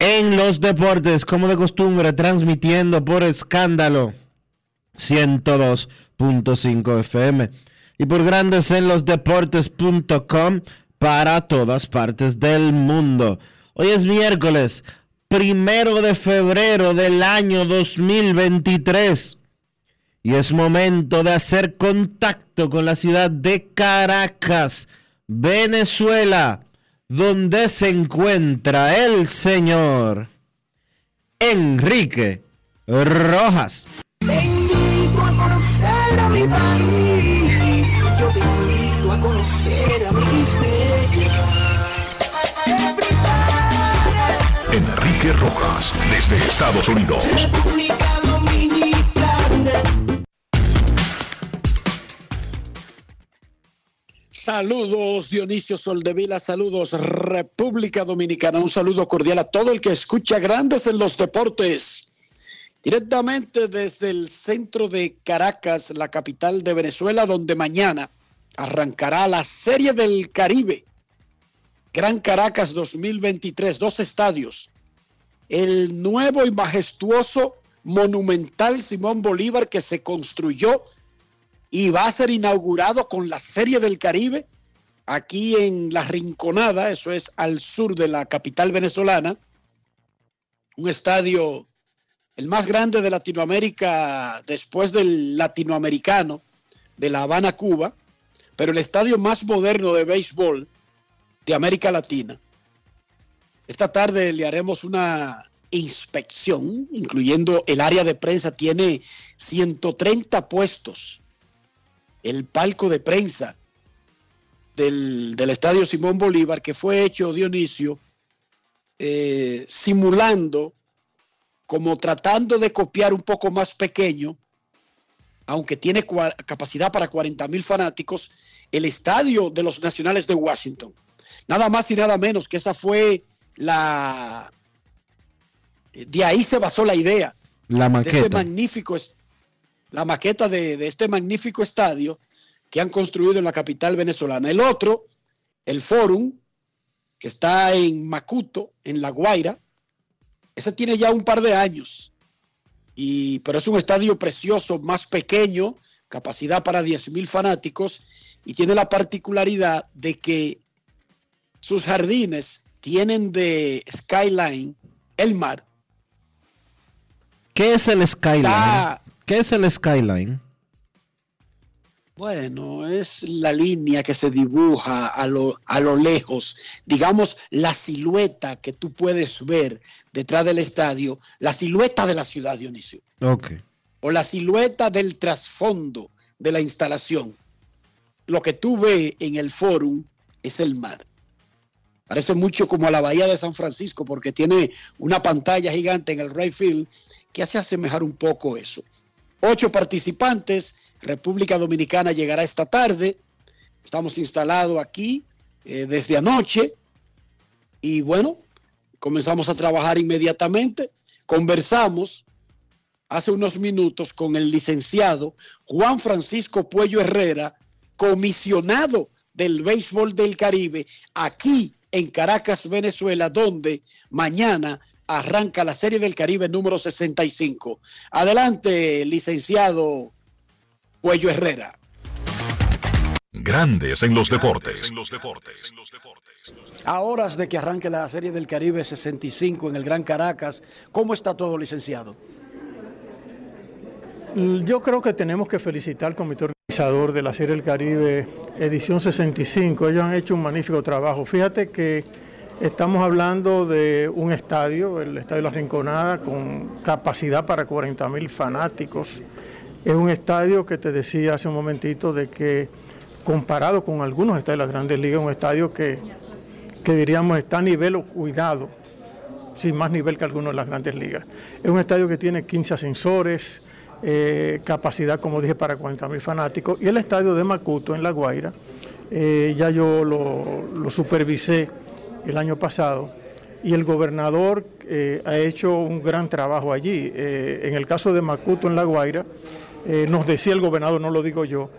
en los Deportes, como de costumbre, transmitiendo por escándalo 102.5 FM y por Grandes en los Deportes.com para todas partes del mundo. Hoy es miércoles primero de febrero del año 2023. Y es momento de hacer contacto con la ciudad de Caracas, Venezuela, donde se encuentra el señor Enrique Rojas. Te invito a conocer a mi país. Yo te invito a conocer a mi Enrique Rojas, desde Estados Unidos. República Dominicana. Saludos Dionisio Soldevila, saludos República Dominicana, un saludo cordial a todo el que escucha Grandes en los Deportes. Directamente desde el centro de Caracas, la capital de Venezuela, donde mañana arrancará la Serie del Caribe. Gran Caracas 2023, dos estadios. El nuevo y majestuoso monumental Simón Bolívar que se construyó y va a ser inaugurado con la Serie del Caribe aquí en La Rinconada, eso es al sur de la capital venezolana. Un estadio, el más grande de Latinoamérica después del latinoamericano de La Habana, Cuba, pero el estadio más moderno de béisbol de América Latina. Esta tarde le haremos una inspección, incluyendo el área de prensa, tiene 130 puestos. El palco de prensa del, del Estadio Simón Bolívar, que fue hecho, Dionisio, eh, simulando, como tratando de copiar un poco más pequeño, aunque tiene capacidad para 40 mil fanáticos, el estadio de los Nacionales de Washington. Nada más y nada menos que esa fue la... De ahí se basó la idea La de este maqueta. magnífico, es- la maqueta de, de este magnífico estadio que han construido en la capital venezolana. El otro, el Forum, que está en Macuto, en La Guaira, ese tiene ya un par de años, y, pero es un estadio precioso, más pequeño, capacidad para 10 mil fanáticos, y tiene la particularidad de que sus jardines tienen de skyline el mar. ¿Qué es el Skyline? Está- ¿Qué es el Skyline? Bueno, es la línea que se dibuja a lo, a lo lejos, digamos la silueta que tú puedes ver detrás del estadio, la silueta de la ciudad, Dionisio, Ok. o la silueta del trasfondo de la instalación. Lo que tú ves en el fórum es el mar. Parece mucho como a la Bahía de San Francisco porque tiene una pantalla gigante en el right field que hace asemejar un poco eso. Ocho participantes, República Dominicana llegará esta tarde. Estamos instalados aquí eh, desde anoche y bueno, comenzamos a trabajar inmediatamente. Conversamos hace unos minutos con el licenciado Juan Francisco Puello Herrera, comisionado del béisbol del Caribe, aquí en Caracas, Venezuela, donde mañana arranca la Serie del Caribe número 65. Adelante, licenciado Puello Herrera. Grandes en los deportes. A horas de que arranque la Serie del Caribe 65 en el Gran Caracas, ¿cómo está todo, licenciado? Yo creo que tenemos que felicitar al comité organizador de la Serie del Caribe edición 65. Ellos han hecho un magnífico trabajo. Fíjate que estamos hablando de un estadio, el Estadio La Rinconada, con capacidad para 40 mil fanáticos. Es un estadio que te decía hace un momentito de que comparado con algunos estadios de las grandes ligas, un estadio que, que diríamos está a nivel o cuidado, sin más nivel que algunos de las grandes ligas. Es un estadio que tiene 15 ascensores, eh, capacidad, como dije, para 40 mil fanáticos. Y el estadio de Macuto, en La Guaira, eh, ya yo lo, supervisé el año pasado y el gobernador eh, ha hecho un gran trabajo allí. en el caso de Macuto, en La Guaira, nos decía el gobernador, no lo digo yo,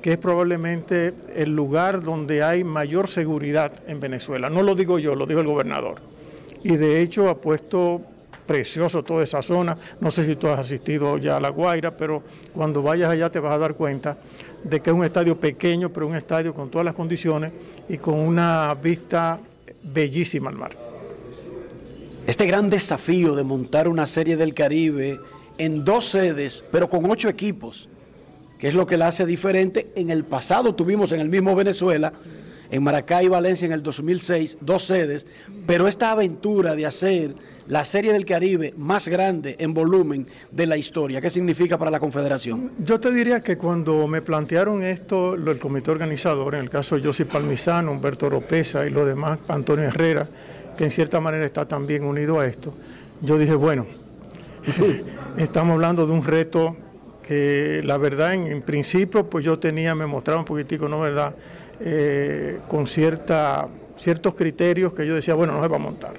que es probablemente el lugar donde hay mayor seguridad en Venezuela. No lo digo yo, lo dijo el gobernador. Y de hecho ha puesto precioso toda esa zona. No sé si tú has asistido ya a La Guaira, pero cuando vayas allá te vas a dar cuenta de que es un estadio pequeño, pero un estadio con todas las condiciones y con una vista bellísima al mar. Este gran desafío de montar una serie del Caribe en dos sedes, pero con ocho equipos, que es lo que la hace diferente. En el pasado tuvimos en el mismo Venezuela, en Maracay y Valencia en el 2006, dos sedes, pero esta aventura de hacer la Serie del Caribe más grande en volumen de la historia, ¿qué significa para la Confederación? Yo te diría que cuando me plantearon esto, el comité organizador, en el caso de José Palmisano, Humberto Oropesa y lo demás, Antonio Herrera, que en cierta manera está también unido a esto, yo dije, bueno, estamos hablando de un reto que la verdad en, principio pues yo tenía, me mostraba un poquitico, ¿no verdad? Eh, con cierta, ciertos criterios que yo decía, bueno, no se va a montar.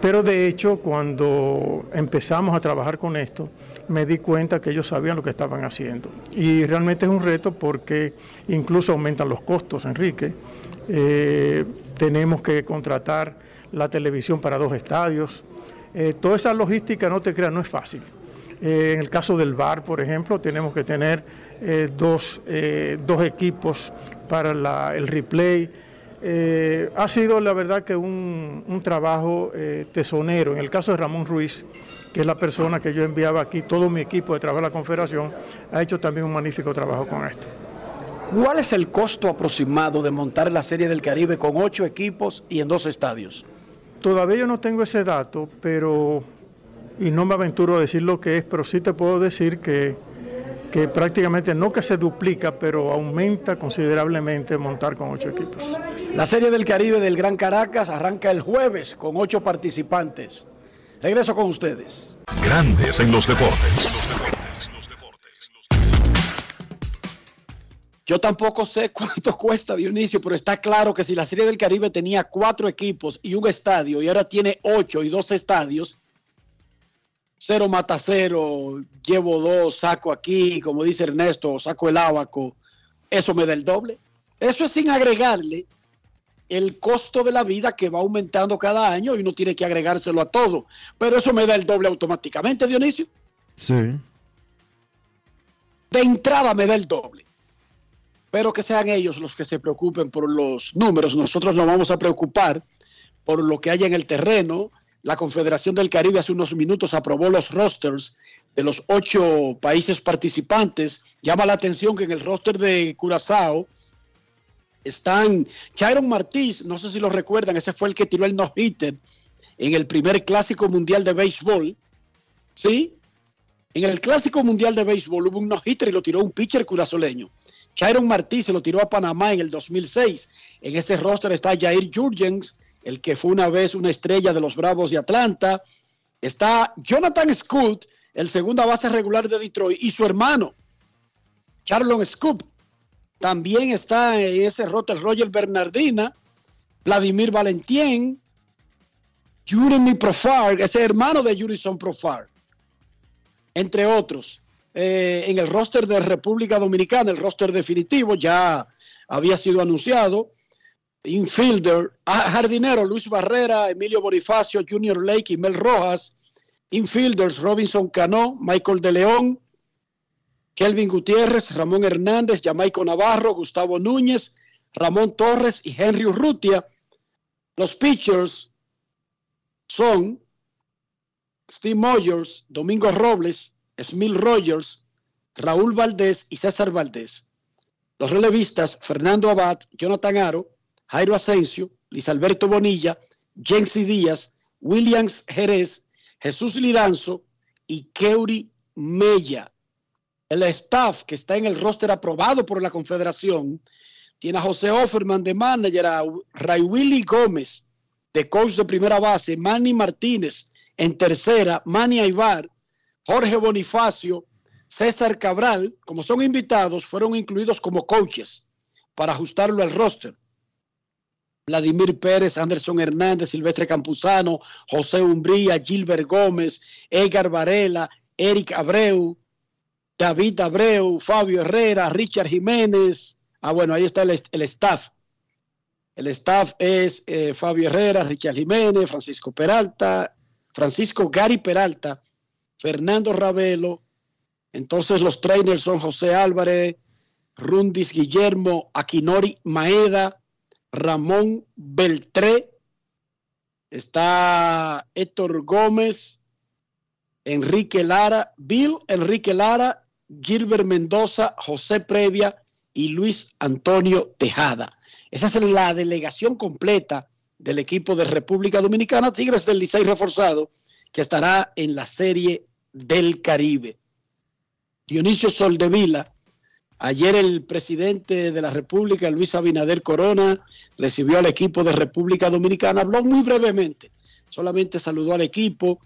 Pero de hecho, cuando empezamos a trabajar con esto, me di cuenta que ellos sabían lo que estaban haciendo. Y realmente es un reto porque incluso aumentan los costos, Enrique. Eh, tenemos que contratar la televisión para dos estadios. Eh, toda esa logística, no te creas, no es fácil. En el caso del VAR, por ejemplo, tenemos que tener dos, dos, equipos para el replay. ha sido la verdad que un, un trabajo tesonero. En el caso de Ramón Ruiz, que es la persona que yo enviaba aquí, todo mi equipo de trabajo de la Confederación, ha hecho también un magnífico trabajo con esto. ¿Cuál es el costo aproximado de montar la Serie del Caribe con ocho equipos y en dos estadios? Todavía yo no tengo ese dato, pero y no me aventuro a decir lo que es, pero sí te puedo decir que, que prácticamente no que se duplica, pero aumenta considerablemente montar con ocho equipos. La Serie del Caribe del Gran Caracas arranca el jueves con ocho participantes. Regreso con ustedes. Grandes en los deportes. Yo tampoco sé cuánto cuesta Dionisio, pero está claro que si la Serie del Caribe tenía cuatro equipos y un estadio y ahora tiene ocho y dos estadios, cero mata cero, llevo dos, saco aquí, como dice Ernesto, saco el abaco, eso me da el doble. Eso es sin agregarle el costo de la vida que va aumentando cada año y uno tiene que agregárselo a todo. Pero eso me da el doble automáticamente, Dionisio. Sí. De entrada me da el doble. Pero que sean ellos los que se preocupen por los números. Nosotros nos vamos a preocupar por lo que haya en el terreno, la Confederación del Caribe hace unos minutos aprobó los rosters de los ocho países participantes. Llama la atención que en el roster de Curazao están Chiron Martínez, no sé si lo recuerdan, ese fue el que tiró el no-hitter en el primer clásico mundial de béisbol. ¿Sí? En el clásico mundial de béisbol hubo un no-hitter y lo tiró un pitcher curazoleño. Chiron Martí se lo tiró a Panamá en el 2006. En ese roster está Jair Jurgens, el que fue una vez una estrella de los Bravos de Atlanta. Está Jonathan Scoot, el segunda base regular de Detroit, y su hermano, Charlon Scoop. También está ese roster Roger Bernardina, Vladimir Valentín, Jeremy Profar, ese hermano de Jurison Profar, entre otros. Eh, en el roster de República Dominicana, el roster definitivo ya había sido anunciado. Infielder, jardinero Luis Barrera, Emilio Bonifacio, Junior Lake y Mel Rojas. Infielders Robinson Cano, Michael de León, Kelvin Gutiérrez, Ramón Hernández, Jamaico Navarro, Gustavo Núñez, Ramón Torres y Henry Urrutia. Los pitchers son Steve Moyers, Domingo Robles, Smil Rogers, Raúl Valdés y César Valdés. Los relevistas Fernando Abad, Jonathan Aro, Jairo Asensio, Luis Alberto Bonilla, Jensi Díaz, Williams Jerez, Jesús Liranzo y Keuri Mella. El staff que está en el roster aprobado por la Confederación tiene a José Offerman de manager, a Ray Willy Gómez de coach de primera base, Manny Martínez en tercera, Manny Aybar, Jorge Bonifacio, César Cabral, como son invitados, fueron incluidos como coaches para ajustarlo al roster. Vladimir Pérez, Anderson Hernández, Silvestre Campuzano, José Umbría, Gilbert Gómez, Edgar Varela, Eric Abreu, David Abreu, Fabio Herrera, Richard Jiménez. Ah, bueno, ahí está el, staff. El staff es eh, Fabio Herrera, Richard Jiménez, Francisco Peralta, Francisco Gary Peralta, Fernando Ravelo. Entonces los trainers son José Álvarez, Rundis Guillermo, Aquinori Maeda, Ramón Beltré, está Héctor Gómez, Enrique Lara, Bill Enrique Lara Gilbert Mendoza, José Previa y Luis Antonio Tejada. Esa es la delegación completa del equipo de República Dominicana, Tigres del Licey reforzado, que estará en la Serie del Caribe. Dionisio Soldevila, ayer el presidente de la República, Luis Abinader Corona, recibió al equipo de República Dominicana, habló muy brevemente, solamente saludó al equipo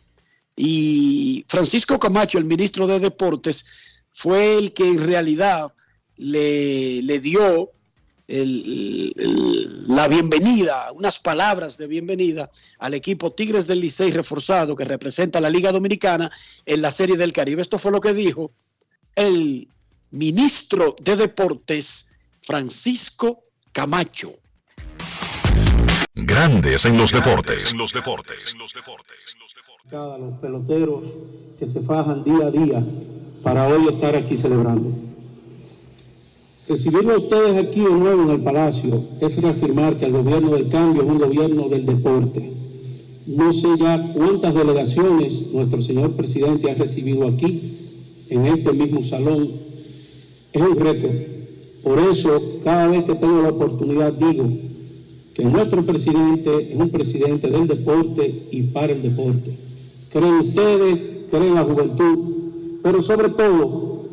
y Francisco Camacho, el ministro de Deportes, fue el que en realidad le, dio la bienvenida, unas palabras de bienvenida al equipo Tigres del Licey reforzado que representa a la Liga Dominicana en la Serie del Caribe. Esto fue lo que dijo el ministro de Deportes, Francisco Camacho. Grandes en los deportes. En los deportes. Los peloteros que se fajan día a día para hoy estar aquí celebrando. Recibirlo a ustedes aquí de nuevo en el Palacio es reafirmar que el gobierno del cambio es un gobierno del deporte. No sé ya cuántas delegaciones nuestro señor presidente ha recibido aquí, en este mismo salón. Es un reto. Por eso, cada vez que tengo la oportunidad, digo que nuestro presidente es un presidente del deporte y para el deporte. Creen ustedes, creen la juventud, pero sobre todo,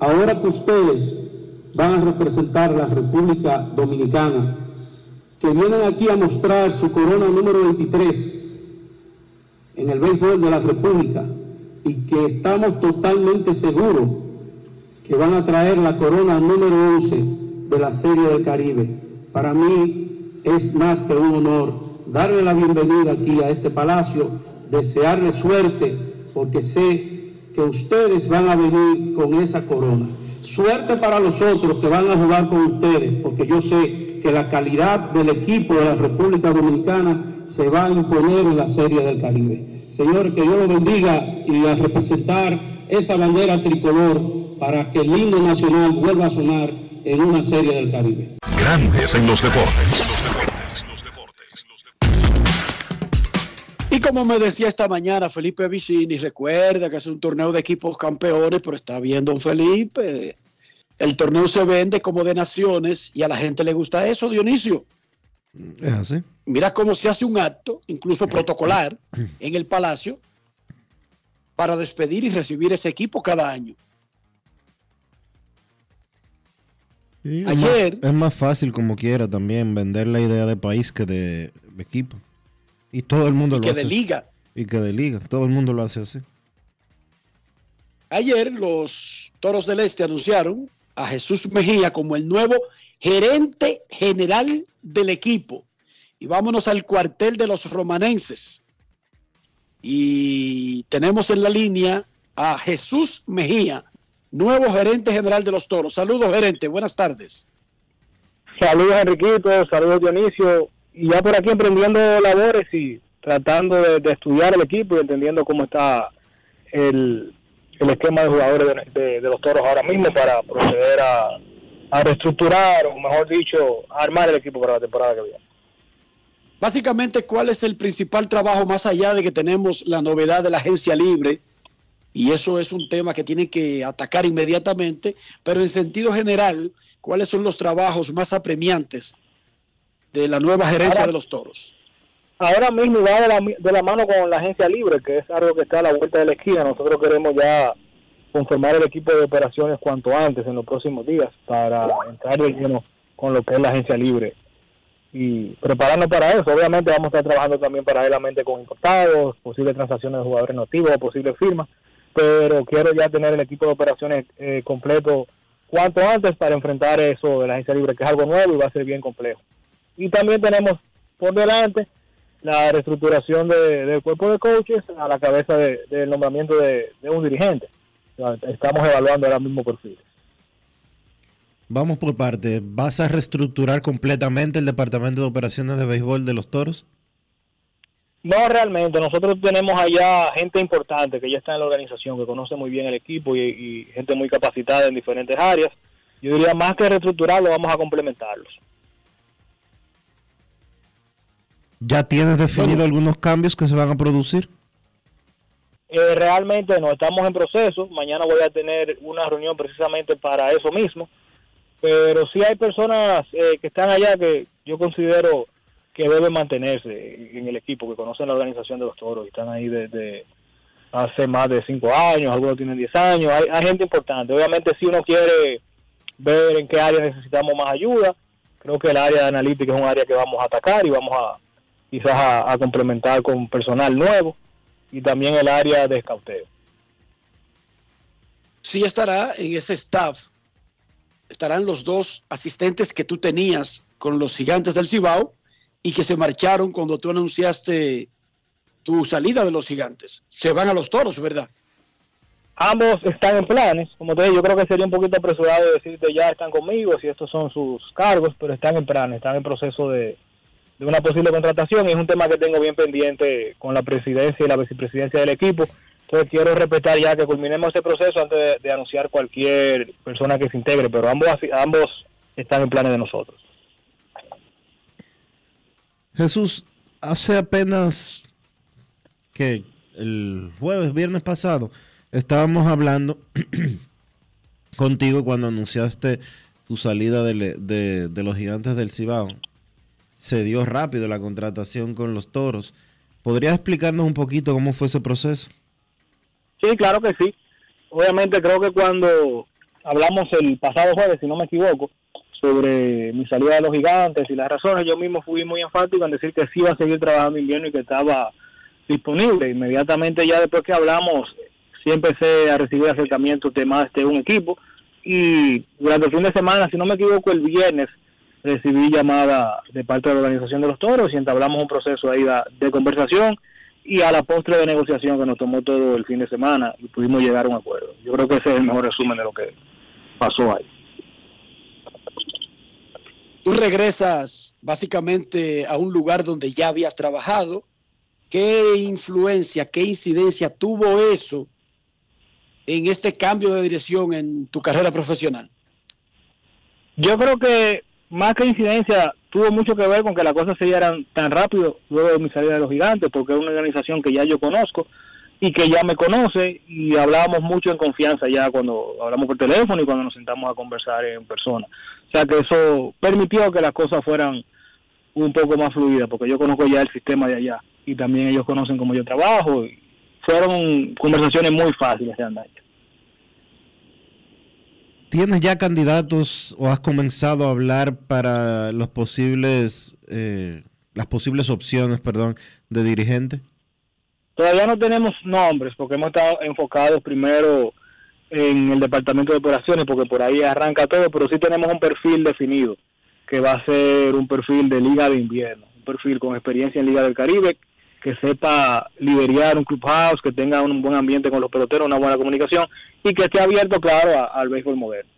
ahora que ustedes van a representar la República Dominicana, que vienen aquí a mostrar su corona número 23 en el béisbol de la República y que estamos totalmente seguros que van a traer la corona número 11 de la Serie del Caribe. Para mí es más que un honor darle la bienvenida aquí a este palacio, desearle suerte, porque sé que ustedes van a venir con esa corona. Suerte para los otros que van a jugar con ustedes, porque yo sé que la calidad del equipo de la República Dominicana se va a imponer en la Serie del Caribe. Señor, que Dios lo bendiga y a representar esa bandera tricolor para que el himno nacional vuelva a sonar en una Serie del Caribe. Grandes en los deportes. Y como me decía esta mañana Felipe Vicini, recuerda que es un torneo de equipos campeones, pero está bien, don Felipe. El torneo se vende como de naciones y a la gente le gusta eso, Dionisio. Es así. Mira cómo se hace un acto, incluso protocolar, en el Palacio, para despedir y recibir ese equipo cada año. Ayer. Es más, es más, fácil, como quiera, también vender la idea de país que de equipo. Y todo el mundo y lo que hace. de liga. Y que de liga. Todo el mundo lo hace así. Ayer los Toros del Este anunciaron a Jesús Mejía como el nuevo gerente general del equipo. Y vámonos al cuartel de los romanenses. Y tenemos en la línea a Jesús Mejía, nuevo gerente general de los Toros. Saludos, gerente. Buenas tardes. Saludos Enriquito, saludos Dionisio, y ya por aquí emprendiendo labores y tratando de, de estudiar el equipo y entendiendo cómo está el, el esquema de jugadores de, de- de los toros ahora mismo para proceder a, a reestructurar, o mejor dicho, a armar el equipo para la temporada que viene. Básicamente, ¿cuál es el principal trabajo más allá de que tenemos la novedad de la agencia libre? Y eso es un tema que tienen que atacar inmediatamente, pero en sentido general, ¿cuáles son los trabajos más apremiantes de la nueva gerencia Ahora- de los toros? Ahora mismo va de la, de la mano con la agencia libre, que es algo que está a la vuelta de la esquina. Nosotros queremos ya conformar el equipo de operaciones cuanto antes, en los próximos días, para entrar de lleno con lo que es la agencia libre y prepararnos para eso. Obviamente vamos a estar trabajando también paralelamente con importados, posibles transacciones de jugadores nativos, posibles firmas, pero quiero ya tener el equipo de operaciones eh, completo cuanto antes para enfrentar eso de la agencia libre, que es algo nuevo y va a ser bien complejo. Y también tenemos por delante la reestructuración de- del cuerpo de coaches a la cabeza de- del nombramiento de, un dirigente. Estamos evaluando ahora mismo perfiles. Vamos por parte. ¿Vas a reestructurar completamente el departamento de operaciones de béisbol de los toros? No realmente, nosotros tenemos allá gente importante que ya está en la organización, que conoce muy bien el equipo y, y gente muy capacitada en diferentes áreas. Yo diría más que reestructurarlo, vamos a complementarlos. ¿Ya tienes definido algunos cambios que se van a producir? Eh, realmente no, estamos en proceso. Mañana voy a tener una reunión precisamente para eso mismo. Pero sí hay personas eh, que están allá que yo considero que deben mantenerse en el equipo, que conocen la organización de los toros y están ahí desde hace más de cinco años, algunos tienen 10 años. Hay, gente importante. Obviamente, si uno quiere ver en qué área necesitamos más ayuda, creo que el área de analítica es un área que vamos a atacar y vamos a quizás a, a complementar con personal nuevo y también el área de escauteo. Sí estará en ese staff, estarán los dos asistentes que tú tenías con los gigantes del Cibao y que se marcharon cuando tú anunciaste tu salida de los gigantes. Se van a los toros, ¿verdad? Ambos están en planes, como te dije, yo creo que sería un poquito apresurado decirte ya están conmigo, si estos son sus cargos, pero están en planes, están en proceso de, una posible contratación y es un tema que tengo bien pendiente con la presidencia y la vicepresidencia del equipo. Entonces quiero respetar ya que culminemos ese proceso antes de, de anunciar cualquier persona que se integre, pero ambos, ambos están en planes de nosotros. Jesús, hace apenas que el jueves, viernes pasado, estábamos hablando contigo cuando anunciaste tu salida de, de, los gigantes del Cibao. Se dio rápido la contratación con los toros. ¿Podrías explicarnos un poquito cómo fue ese proceso? Sí, claro que sí. Obviamente creo que cuando hablamos el pasado jueves, si no me equivoco, sobre mi salida de los gigantes y las razones, yo mismo fui muy enfático en decir que sí iba a seguir trabajando invierno y que estaba disponible. Inmediatamente ya después que hablamos, sí empecé a recibir acercamientos de más de un equipo y durante el fin de semana, si no me equivoco, el viernes recibí llamada de parte de la organización de los toros y entablamos un proceso ahí de, de conversación y a la postre de negociación que nos tomó todo el fin de semana y pudimos llegar a un acuerdo. Yo creo que ese es el mejor resumen de lo que pasó ahí. Tú regresas básicamente a un lugar donde ya habías trabajado. ¿Qué influencia, qué incidencia tuvo eso en este cambio de dirección en tu carrera profesional? Yo creo que más que incidencia tuvo mucho que ver con que las cosas se dieran tan rápido luego de mi salida de los gigantes, porque es una organización que ya yo conozco y que ya me conoce y hablábamos mucho en confianza ya cuando hablamos por teléfono y cuando nos sentamos a conversar en persona. O sea que eso permitió que las cosas fueran un poco más fluidas, porque yo conozco ya el sistema de allá y también ellos conocen cómo yo trabajo. Y fueron conversaciones muy fáciles de andar. ¿Tienes ya candidatos o has comenzado a hablar para los posibles eh, las posibles opciones, perdón, de dirigente? Todavía no tenemos nombres porque hemos estado enfocados primero en el departamento de operaciones porque por ahí arranca todo, pero sí tenemos un perfil definido que va a ser un perfil de liga de invierno, un perfil con experiencia en liga del Caribe, que sepa liderar un clubhouse, que tenga un buen ambiente con los peloteros, una buena comunicación y que esté abierto, claro, al béisbol moderno.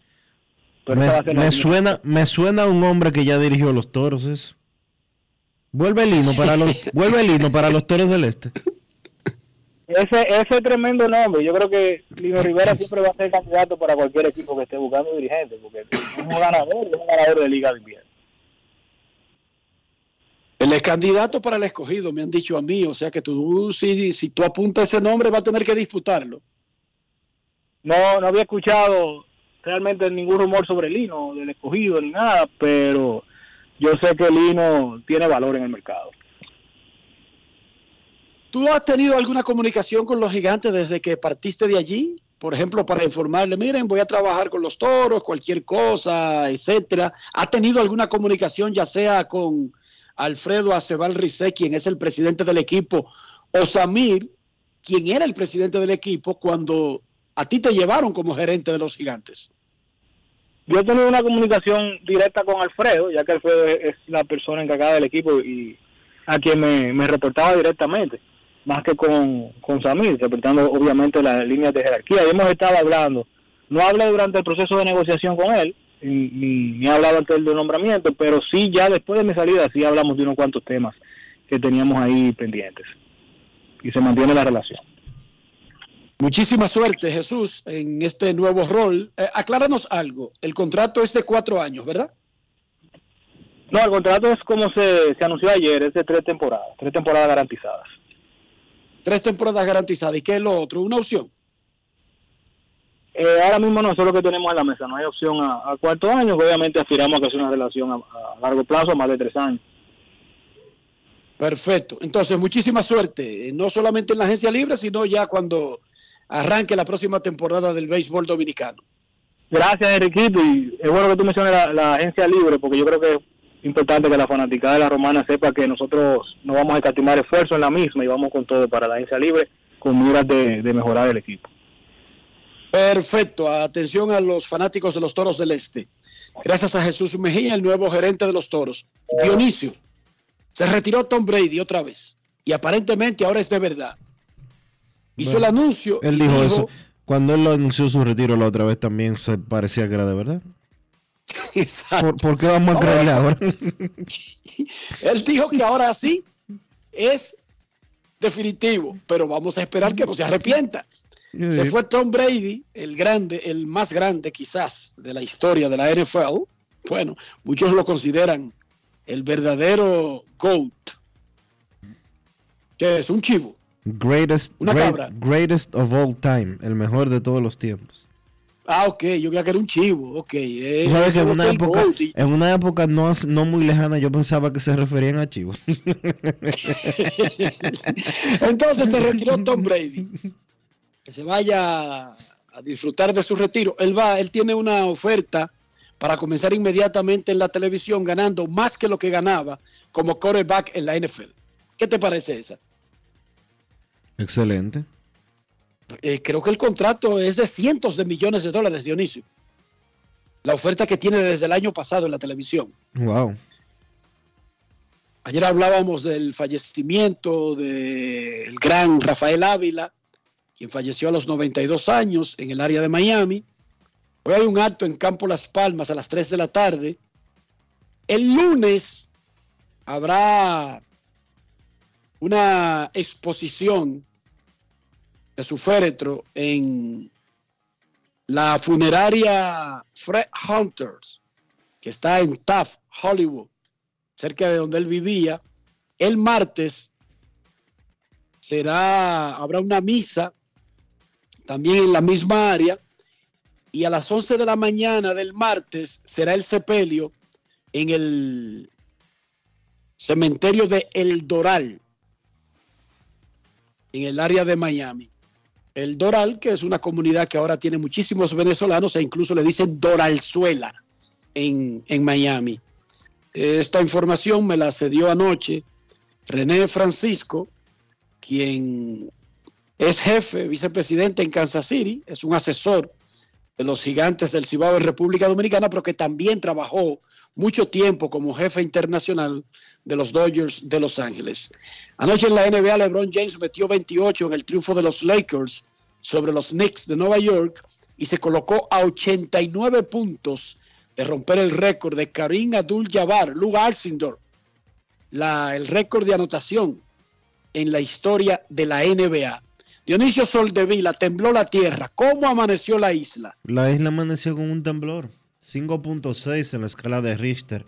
me, suena, me suena un hombre que ya dirigió los toros, eso. Vuelve el hino para los, vuelve el para los toros del este. Ese, ese tremendo nombre, yo creo que Lino Rivera siempre va a ser candidato para cualquier equipo que esté buscando dirigente, porque es un ganador, es un ganador de Liga de Invierno. Él es candidato para el escogido, me han dicho a mí, o sea que tú, si, si tú apuntas ese nombre, va a tener que disputarlo. No, no había escuchado realmente ningún rumor sobre Lino, del escogido, ni nada, pero yo sé que Lino tiene valor en el mercado. ¿Tú has tenido alguna comunicación con los gigantes desde que partiste de allí? Por ejemplo, para informarle, miren, voy a trabajar con los toros, cualquier cosa, etcétera. ¿Ha tenido alguna comunicación, ya sea con Alfredo Acebal Rizé, quien es el presidente del equipo, o Samir, quien era el presidente del equipo cuando a ti te llevaron como gerente de los gigantes? Yo he tenido una comunicación directa con Alfredo, ya que Alfredo es la persona encargada del equipo y a quien me reportaba directamente más que con, con Samir, respetando obviamente las líneas de jerarquía. Y hemos estado hablando, no hablé durante el proceso de negociación con él, ni, ni he hablado antes del nombramiento, pero sí ya después de mi salida sí hablamos de unos cuantos temas que teníamos ahí pendientes. Y se mantiene la relación. Muchísima suerte, Jesús, en este nuevo rol. Eh, acláranos algo. El contrato es de cuatro años, ¿verdad? No, el contrato es como se, se anunció ayer, es de tres temporadas, tres temporadas garantizadas. Tres temporadas garantizadas. ¿Y qué es lo otro? ¿Una opción? Eh, ahora mismo no, eso es lo que tenemos en la mesa. No hay opción a, cuarto año. Obviamente aspiramos a que sea una relación a, largo plazo, más de tres años. Perfecto. Entonces, muchísima suerte. No solamente en la agencia libre, sino ya cuando arranque la próxima temporada del béisbol dominicano. Gracias, Enriquito. Y es bueno que tú menciones la, la agencia libre, porque yo creo que importante que la fanática de la romana sepa que nosotros no vamos a escatimar esfuerzo en la misma y vamos con todo para la agencia libre con miras de, mejorar el equipo. Perfecto. Atención a los fanáticos de los Toros del Este. Gracias a Jesús Mejía, el nuevo gerente de los Toros. Dionisio. Se retiró Tom Brady otra vez. Y aparentemente ahora es de verdad. Hizo el anuncio. Él dijo, eso. Cuando él anunció su retiro la otra vez también se parecía que era de verdad. ¿Por, qué vamos a creerle ahora? Él dijo que ahora sí es definitivo, pero vamos a esperar que no se arrepienta. Se fue Tom Brady, el grande, el más grande quizás de la historia de la NFL. Bueno, muchos lo consideran el verdadero GOAT. que es? Un chivo. Greatest, Una cabra. Greatest of all time, el mejor de todos los tiempos. Ah, ok, yo creía que era un chivo, ok. Eh, en, una época, en una época no, no muy lejana yo pensaba que se referían a chivos. Entonces se retiró Tom Brady. Que se vaya a disfrutar de su retiro. Él va, él tiene una oferta para comenzar inmediatamente en la televisión ganando más que lo que ganaba como quarterback en la NFL. ¿Qué te parece esa? Excelente. Eh, creo que el contrato es de cientos de millones de dólares, Dionisio. La oferta que tiene desde el año pasado en la televisión. Wow. Ayer hablábamos del fallecimiento del gran Rafael Ávila, quien falleció a los 92 años en el área de Miami. Hoy hay un acto en Campo Las Palmas a las 3 de la tarde. El lunes habrá una exposición de su féretro en la funeraria Fred Hunters, que está en Taft, Hollywood, cerca de donde él vivía. El martes será, habrá una misa también en la misma área y a las 11 de la mañana del martes será el sepelio en el cementerio de El Doral, en el área de Miami el Doral, que es una comunidad que ahora tiene muchísimos venezolanos e incluso le dicen Doralzuela en, en Miami. Esta información me la cedió anoche René Francisco, quien es jefe, vicepresidente en Kansas City, es un asesor de los gigantes del Cibao en República Dominicana, pero que también trabajó mucho tiempo como jefe internacional de los Dodgers de Los Ángeles. Anoche en la NBA, LeBron James metió 28 en el triunfo de los Lakers sobre los Knicks de Nueva York y se colocó a 89 puntos de romper el récord de Karim Abdul-Jabbar, Lou Alcindor, la, el récord de anotación en la historia de la NBA. Dionisio Soldevila, tembló la tierra. ¿Cómo amaneció la isla? La isla amaneció con un temblor. 5.6 en la escala de Richter.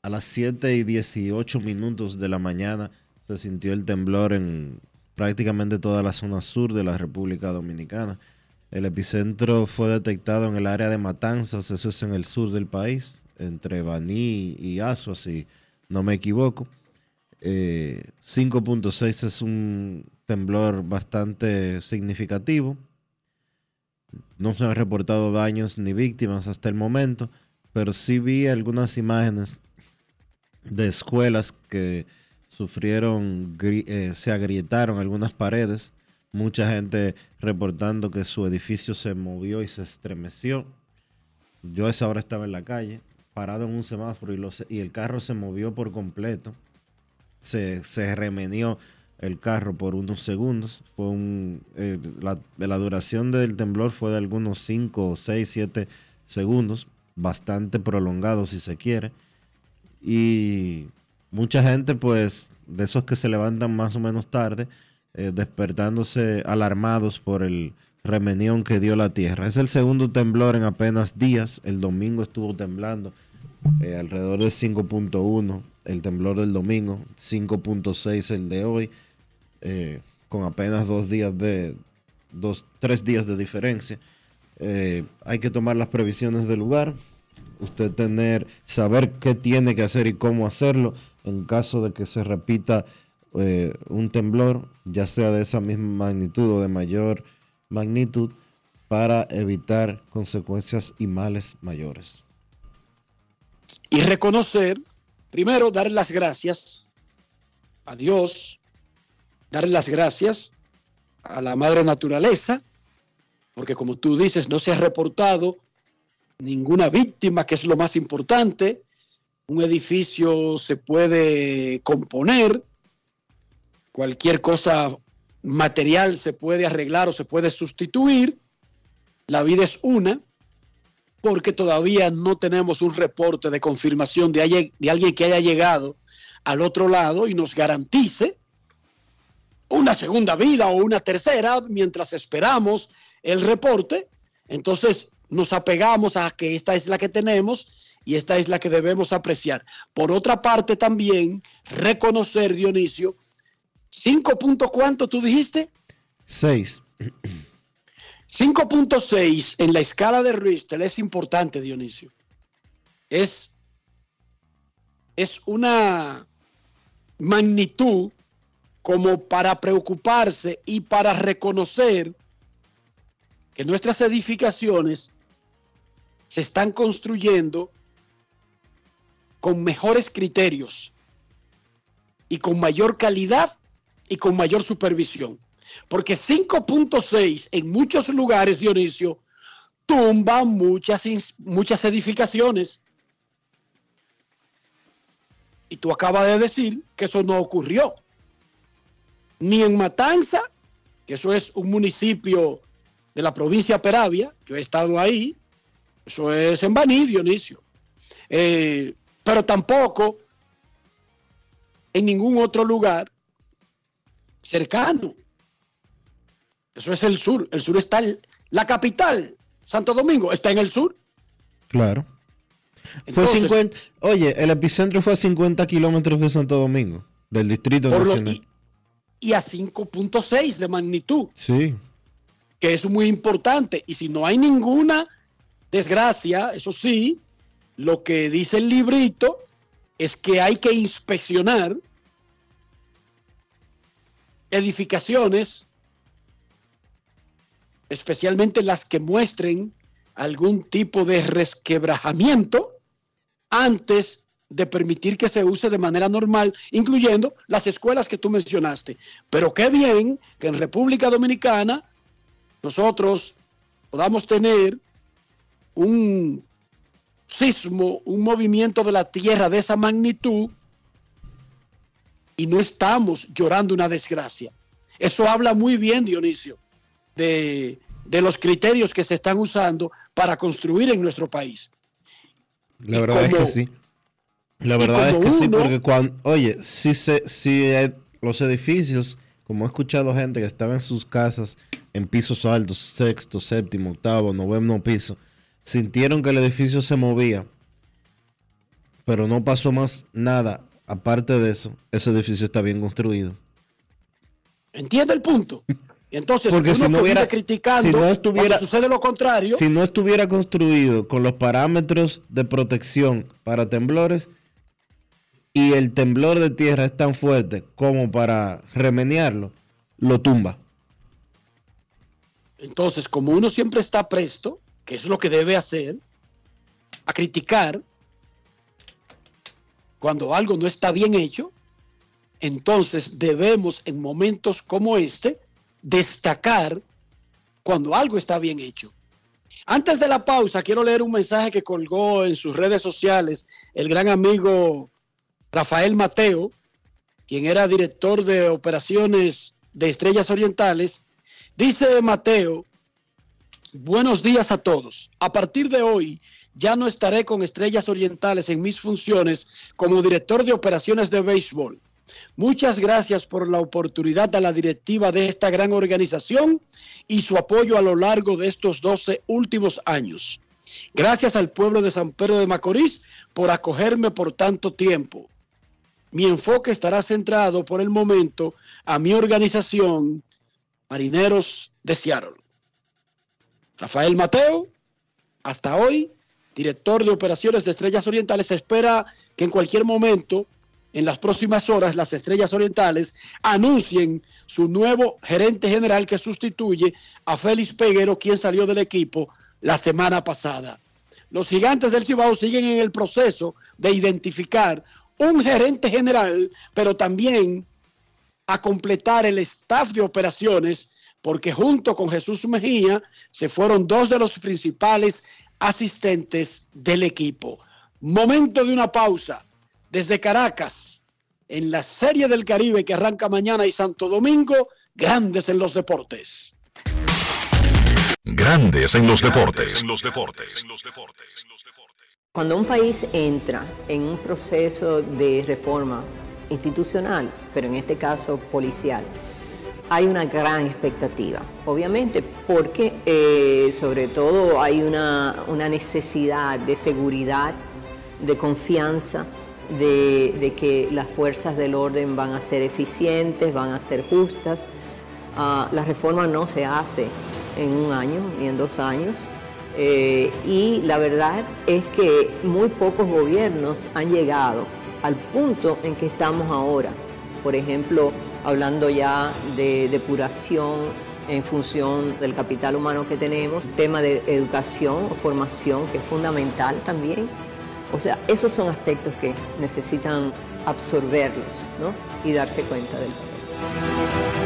A las 7 y 18 minutos de la mañana se sintió el temblor en prácticamente toda la zona sur de la República Dominicana. El epicentro fue detectado en el área de Matanzas, eso es en el sur del país, entre Baní y Azo, si no me equivoco. 5.6 eh, es un temblor bastante significativo. No se han reportado daños ni víctimas hasta el momento, pero sí vi algunas imágenes de escuelas que sufrieron, eh, se agrietaron algunas paredes. Mucha gente reportando que su edificio se movió y se estremeció. Yo esa hora estaba en la calle, parado en un semáforo y, y el carro se movió por completo. Se, se remenió el carro por unos segundos. Fue un, eh, la, duración del temblor fue de algunos 5, 6, 7 segundos, bastante prolongado si se quiere. Y mucha gente, pues, de esos que se levantan más o menos tarde, eh, despertándose alarmados por el remenión que dio la tierra. Es el segundo temblor en apenas días. El domingo estuvo temblando eh, alrededor de 5.1 el temblor del domingo, 5.6 el de hoy. Eh, con apenas dos días de, dos, tres días de diferencia. Eh, hay que tomar las previsiones del lugar, usted tener, saber qué tiene que hacer y cómo hacerlo en caso de que se repita eh, un temblor, ya sea de esa misma magnitud o de mayor magnitud, para evitar consecuencias y males mayores. Y reconocer, primero, dar las gracias a Dios darle las gracias a la madre naturaleza, porque como tú dices, no se ha reportado ninguna víctima, que es lo más importante. Un edificio se puede componer, cualquier cosa material se puede arreglar o se puede sustituir. La vida es una, porque todavía no tenemos un reporte de confirmación de, de alguien que haya llegado al otro lado y nos garantice una segunda vida o una tercera mientras esperamos el reporte. Entonces nos apegamos a que esta es la que tenemos y esta es la que debemos apreciar. Por otra parte también reconocer, Dionisio, ¿cinco puntos cuánto tú dijiste? Seis. 5.6 en la escala de Richter es importante, Dionisio. Es, es una magnitud como para preocuparse y para reconocer que nuestras edificaciones se están construyendo con mejores criterios y con mayor calidad y con mayor supervisión. Porque 5.6 en muchos lugares, Dionisio, tumba muchas, muchas edificaciones. Y tú acabas de decir que eso no ocurrió ni en Matanza, que eso es un municipio de la provincia de Peravia, yo he estado ahí, eso es en Baní, Dionisio, eh, pero tampoco en ningún otro lugar cercano. Eso es el sur, el sur está, la capital, Santo Domingo, está en el sur. Claro. fue 50, oye, el epicentro fue a 50 kilómetros de Santo Domingo, del Distrito Nacional y a 5.6 de magnitud. Sí. Que es muy importante. Y si no hay ninguna desgracia, eso sí, lo que dice el librito es que hay que inspeccionar edificaciones, especialmente las que muestren algún tipo de resquebrajamiento, antes de permitir que se use de manera normal, incluyendo las escuelas que tú mencionaste. Pero qué bien que en República Dominicana nosotros podamos tener un sismo, un movimiento de la tierra de esa magnitud y no estamos llorando una desgracia. Eso habla muy bien, Dionisio, de, los criterios que se están usando para construir en nuestro país. La verdad es que sí. La verdad es que sí, porque cuando, oye, si, se, si los edificios, como he escuchado gente que estaba en sus casas en pisos altos, sexto, séptimo, octavo, noveno piso, sintieron que el edificio se movía, pero no pasó más nada. Aparte de eso, ese edificio está bien construido. ¿Entiende el punto? Entonces, Porque si no hubiera criticando, si no estuviera, sucede lo contrario. Si no estuviera construido con los parámetros de protección para temblores y el temblor de tierra es tan fuerte como para remeniarlo, lo tumba. Entonces, como uno siempre está presto, que es lo que debe hacer, a criticar cuando algo no está bien hecho, entonces debemos en momentos como este destacar cuando algo está bien hecho. Antes de la pausa, quiero leer un mensaje que colgó en sus redes sociales el gran amigo Rafael Mateo, quien era director de operaciones de Estrellas Orientales. Dice Mateo, buenos días a todos. A partir de hoy ya no estaré con Estrellas Orientales en mis funciones como director de operaciones de béisbol. Muchas gracias por la oportunidad a la directiva de esta gran organización y su apoyo a lo largo de estos 12 últimos años. Gracias al pueblo de San Pedro de Macorís por acogerme por tanto tiempo. Mi enfoque estará centrado por el momento a mi organización Marineros de Seattle. Rafael Mateo, hasta hoy, director de operaciones de Estrellas Orientales, espera que en cualquier momento en las próximas horas las Estrellas Orientales anuncien su nuevo gerente general que sustituye a Félix Peguero, quien salió del equipo la semana pasada. Los gigantes del Cibao siguen en el proceso de identificar un gerente general, pero también a completar el staff de operaciones, porque junto con Jesús Mejía se fueron dos de los principales asistentes del equipo. Momento de una pausa desde Caracas, en la Serie del Caribe que arranca mañana y Santo Domingo, grandes en los deportes. Grandes en los deportes. En los deportes. Cuando un país entra en un proceso de reforma institucional, pero en este caso policial, hay una gran expectativa, obviamente, porque eh, sobre todo hay una, una necesidad de seguridad, de confianza, de, que las fuerzas del orden van a ser eficientes, van a ser justas. Ah, la reforma no se hace en un año ni en dos años. Eh, y la verdad es que muy pocos gobiernos han llegado al punto en que estamos ahora. Por ejemplo, hablando ya de depuración en función del capital humano que tenemos, tema de educación o formación que es fundamental también o sea, esos son aspectos que necesitan absorberlos ¿no? y darse cuenta del poder.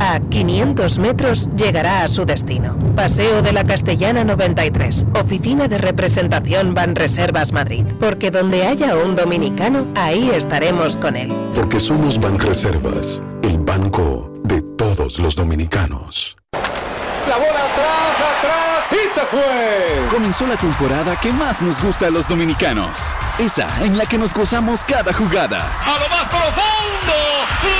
A 500 metros llegará a su destino. Paseo de la Castellana 93, Oficina de Representación Banreservas Madrid. Porque donde haya un dominicano, ahí estaremos con él. Porque somos Banreservas, el banco de todos los dominicanos. la bola atrás, atrás y se fue. Comenzó la temporada que más nos gusta a los dominicanos. Esa en la que nos gozamos cada jugada. A lo más profundo.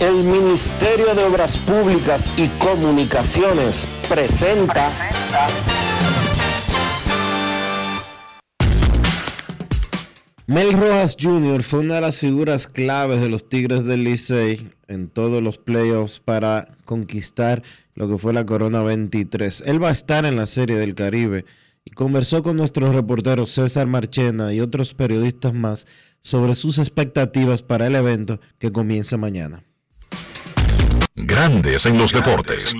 El Ministerio de Obras Públicas y Comunicaciones presenta Mel Rojas Jr. fue una de las figuras claves de los Tigres del Licey en todos los playoffs para conquistar lo que fue la Corona 23. Él va a estar en la Serie del Caribe y conversó con nuestros reporteros César Marchena y otros periodistas más sobre sus expectativas para el evento que comienza mañana. Grandes en los deportes.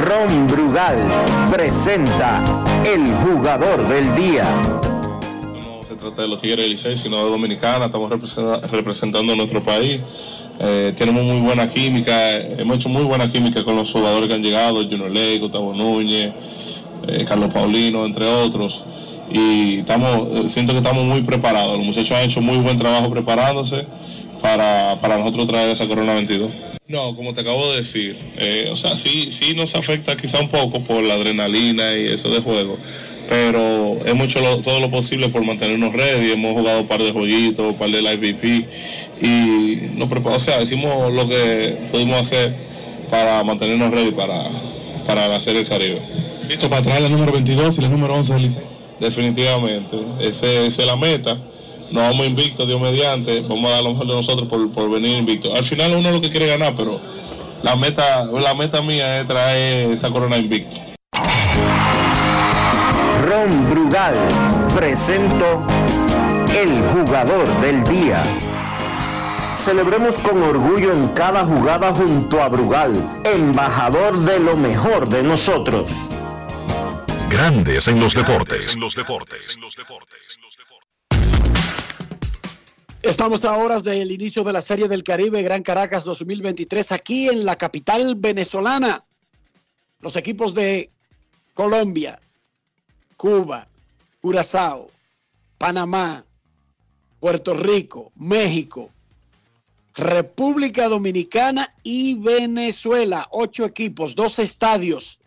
Ron Brugal presenta el jugador del día. No se trata de los Tigres del Licey, sino de Dominicana. Estamos representa- representando a nuestro país. Eh, tenemos muy buena química. Hemos hecho muy buena química con los jugadores que han llegado: Junior Ley, Gustavo Núñez, eh, Carlos Paulino, entre otros. Y estamos, eh, siento que estamos muy preparados. Los muchachos han hecho muy buen trabajo preparándose para, para nosotros traer esa Corona 22. No, como te acabo de decir, eh, o sea, sí, sí nos afecta quizá un poco por la adrenalina y eso de juego, pero hemos hecho lo- todo lo posible por mantenernos ready, hemos jugado un par de jueguitos, un par de live VP y nos preparamos, o sea, hicimos lo que pudimos hacer para mantenernos ready para, para la Serie del Caribe. Listo para traer la número 22 y la número 11 del Licey. Definitivamente, esa es la meta. Nos vamos invictos, Dios mediante, vamos a dar lo mejor de nosotros por, por venir invictos. Al final uno lo que quiere ganar, pero la meta, la meta mía es traer esa corona invicto. Ron Brugal presento el jugador del día. Celebremos con orgullo en cada jugada junto a Brugal, embajador de lo mejor de nosotros. Grandes en los deportes. Estamos a horas del inicio de la Serie del Caribe Gran Caracas 2023 aquí en la capital venezolana. Los equipos de Colombia, Cuba, Curazao, Panamá, Puerto Rico, México, República Dominicana y Venezuela. Ocho equipos, dos estadios,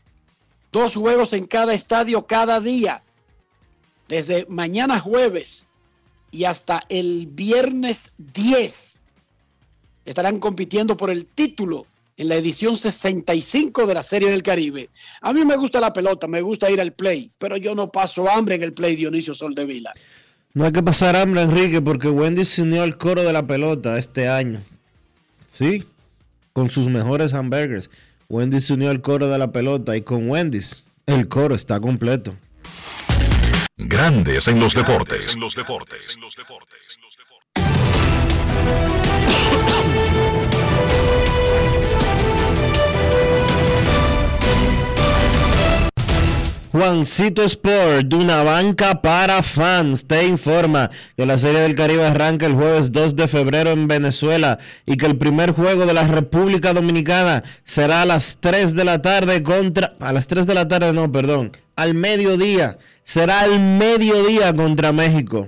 dos juegos en cada estadio cada día. Desde mañana jueves y hasta el viernes 10 estarán compitiendo por el título en la edición 65 de la Serie del Caribe. A mí me gusta la pelota, me gusta ir al play, pero yo no paso hambre en el play Dionisio Soldevila. No hay que pasar hambre, Enrique, porque Wendy se unió al coro de la pelota este año. Sí, con sus mejores hamburgers. Wendy se unió al coro de la pelota y con Wendy's el coro está completo. Grandes en los deportes. Juancito Sport, de una banca para fans, te informa que la Serie del Caribe arranca el jueves 2 de febrero en Venezuela y que el primer juego de la República Dominicana será a las 3 de la tarde contra... A las 3 de la tarde, no, perdón, al mediodía. Será al mediodía contra México.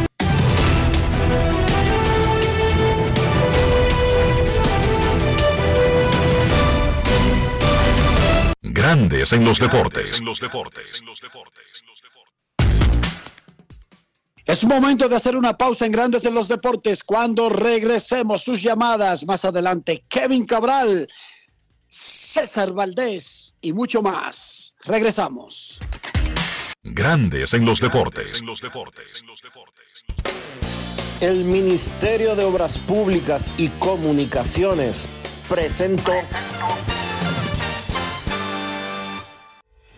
Grandes en los deportes. Es momento de hacer una pausa en Grandes en los Deportes. Cuando regresemos sus llamadas más adelante, Kevin Cabral, César Valdés y mucho más. Regresamos. Grandes en los deportes. El Ministerio de Obras Públicas y Comunicaciones presentó.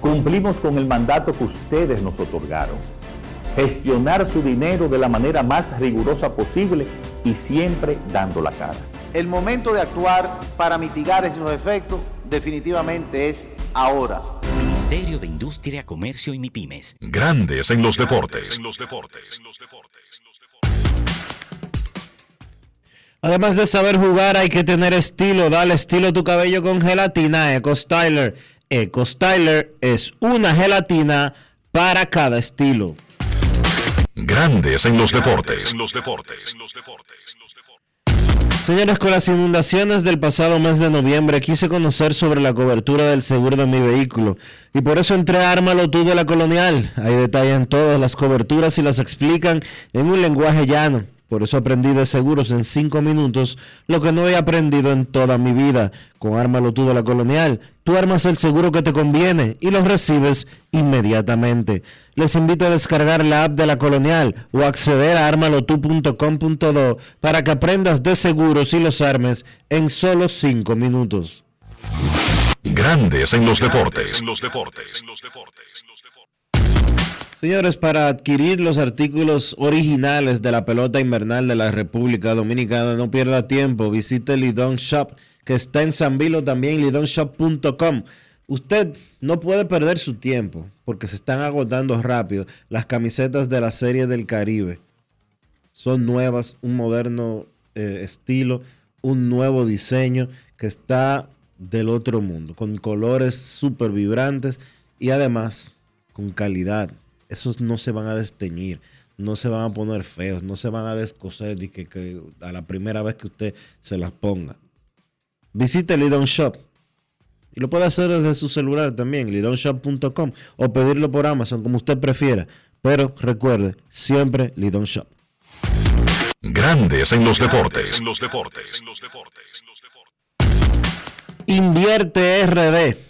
Cumplimos con el mandato que ustedes nos otorgaron. Gestionar su dinero de la manera más rigurosa posible y siempre dando la cara. El momento de actuar para mitigar esos efectos definitivamente es ahora. Ministerio de Industria, Comercio y MIPIMES. Grandes en los deportes. Además de saber jugar, hay que tener estilo. Dale estilo a tu cabello con gelatina Eco Styler. Eco Styler es una gelatina para cada estilo. Grandes en los deportes. Señores, con las inundaciones del pasado mes de noviembre quise conocer sobre la cobertura del seguro de mi vehículo y por eso entré a Ármalo tú de la Colonial. Ahí detallan todas las coberturas y las explican en un lenguaje llano por eso aprendí de seguros en cinco minutos lo que no he aprendido en toda mi vida. Con Ármalo tú de la Colonial, tú armas el seguro que te conviene y lo recibes inmediatamente. Les invito a descargar la app de la Colonial o acceder a armalotu.com.do para que aprendas de seguros y los armes en solo cinco minutos. Grandes en los deportes. Señores, para adquirir los artículos originales de la pelota invernal de la República Dominicana, no pierda tiempo, visite Lidon Shop, que está en San Vilo también, lidonshop.com. Usted no puede perder su tiempo, porque se están agotando rápido las camisetas de la Serie del Caribe. Son nuevas, un moderno eh, estilo, un nuevo diseño que está del otro mundo, con colores súper vibrantes y además con calidad esos no se van a desteñir, no se van a poner feos, no se van a descoser y que, a la primera vez que usted se las ponga. Visite Lidon Shop. Y lo puede hacer desde su celular también, lidonshop.com o pedirlo por Amazon, como usted prefiera. Pero recuerde, siempre Lidon Shop. Grandes en los deportes. En los deportes. Invierte RD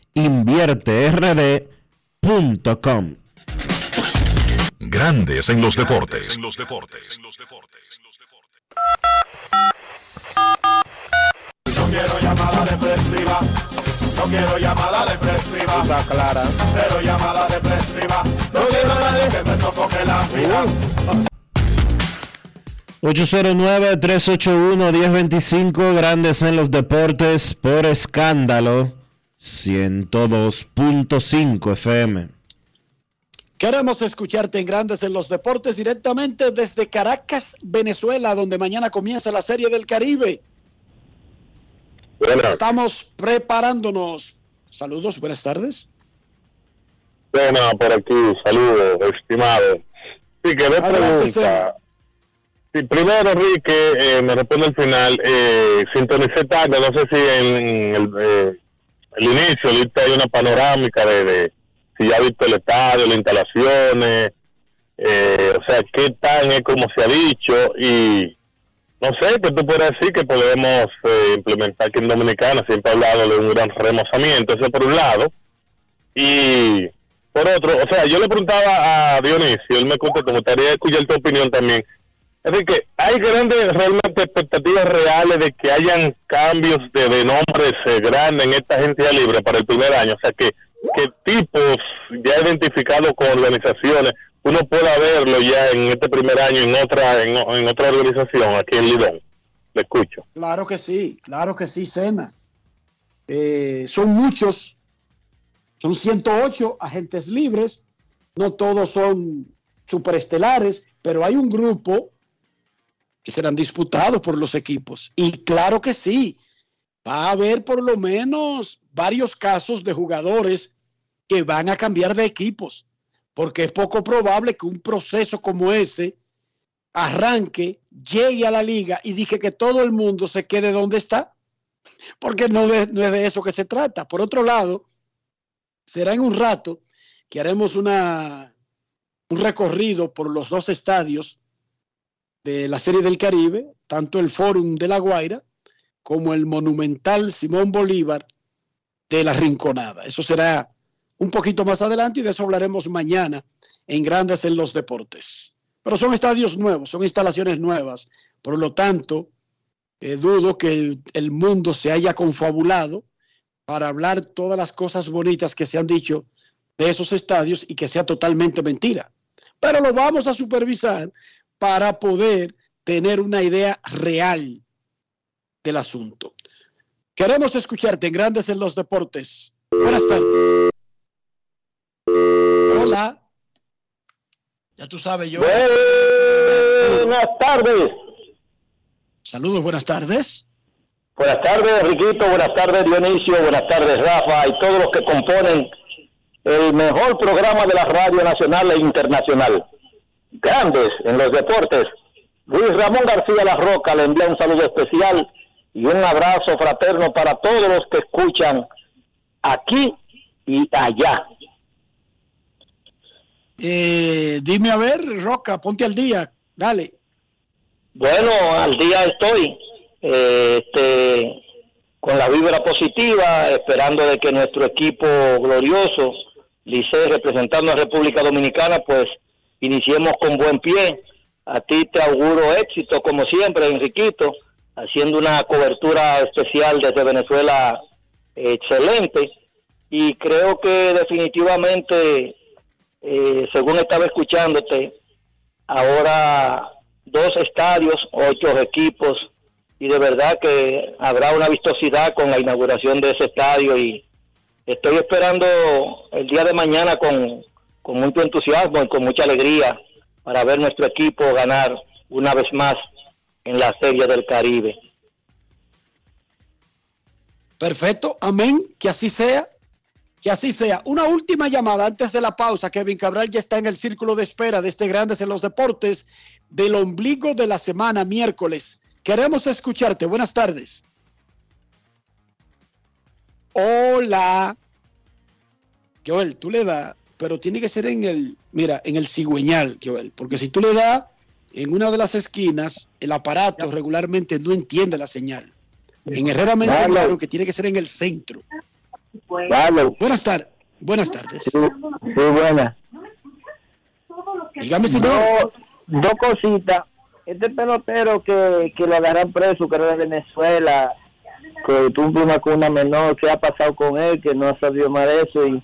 invierterd.com. Grandes en los deportes. No quiero llamada depresiva. No quiero llamada depresiva. Está clara. Cero llamada depresiva. No quiero a nadie que me sofoque la vida. 809-381-1025, Grandes en los Deportes, por escándalo, 102.5 FM. Queremos escucharte en Grandes en los Deportes directamente desde Caracas, Venezuela, donde mañana comienza la Serie del Caribe. Estamos preparándonos. Saludos, buenas tardes. Bueno, por aquí, saludos, estimado. Sí, que dos preguntas. Sí, primero, Enrique, eh, me responde al final. Eh, sintonicé tarde, no sé si en el, eh, el inicio, ahorita hay una panorámica de, de si ya ha visto el estadio, las instalaciones, eh, o sea, qué tan es como se ha dicho y no sé, que tú puedes decir que podemos eh, implementar aquí en Dominicana, siempre he hablado de un gran remozamiento, eso por un lado, y por otro, o sea, yo le preguntaba a Dionisio, él me contestó, me gustaría escuchar tu opinión también, Enrique, ¿hay grandes realmente expectativas reales de que hayan cambios de, de nombres eh, grandes en esta agencia libre para el primer año? O sea, que, que tipos ya identificados con organizaciones, uno pueda verlo ya en este primer año en otra en, en otra organización aquí en Lidón. Le escucho. Claro que sí, claro que sí, Sena. Eh, son muchos, son 108 agentes libres, no todos son superestelares, pero hay un grupo que serán disputados por los equipos. Y claro que sí, va a haber por lo menos varios casos de jugadores que van a cambiar de equipos, porque es poco probable que un proceso como ese arranque, llegue a la liga y dije que todo el mundo se quede donde está, porque no es, no es de eso que se trata. Por otro lado, será en un rato que haremos una, un recorrido por los dos estadios de la Serie del Caribe, tanto el Fórum de La Guaira como el Monumental Simón Bolívar de la Rinconada. Eso será un poquito más adelante y de eso hablaremos mañana en Grandes en los Deportes. Pero son estadios nuevos, son instalaciones nuevas. Por lo tanto, eh, dudo que el, el mundo se haya confabulado para hablar todas las cosas bonitas que se han dicho de esos estadios y que sea totalmente mentira. Pero lo vamos a supervisar para poder tener una idea real del asunto. Queremos escucharte en Grandes en los Deportes. Buenas tardes. Hola. Ya tú sabes, yo. Buenas tardes. Saludos, buenas tardes. Buenas tardes, Riquito. Buenas tardes, Dionisio. Buenas tardes, Rafa. Y todos los que componen el mejor programa de la radio nacional e internacional. Grandes en los deportes. Luis Ramón García La Roca le envía un saludo especial y un abrazo fraterno para todos los que escuchan aquí y allá. Eh, dime a ver, Roca, ponte al día. Dale. Bueno, al día estoy, eh, este, con la vibra positiva, esperando de que nuestro equipo glorioso, Licey representando a República Dominicana, pues iniciemos con buen pie. A ti te auguro éxito, como siempre, Enriquito, haciendo una cobertura especial desde Venezuela excelente. Y creo que definitivamente, eh, según estaba escuchándote, ahora dos estadios, ocho equipos, y de verdad que habrá una vistosidad con la inauguración de ese estadio y estoy esperando el día de mañana con, con mucho entusiasmo y con mucha alegría para ver nuestro equipo ganar una vez más en la Serie del Caribe. Perfecto, amén, que así sea, que así sea. Una última llamada antes de la pausa. Kevin Cabral ya está en el círculo de espera de este Grandes en los Deportes del ombligo de la semana, miércoles. Queremos escucharte. Buenas tardes. Hola. Joel, tú le das, pero tiene que ser en el, mira, en el cigüeñal, Joel, porque si tú le das en una de las esquinas, el aparato regularmente no entiende la señal. En Herrera me enseñaron que tiene que ser en el centro. Vale. Buenas tardes. Buenas tardes. Sí, sí, buena. Dígame, señor. dos cositas. Este pelotero que, que lo agarran preso, que era de Venezuela, que tuvo una cuna menor, ¿qué ha pasado con él? Que no ha sabido más de eso y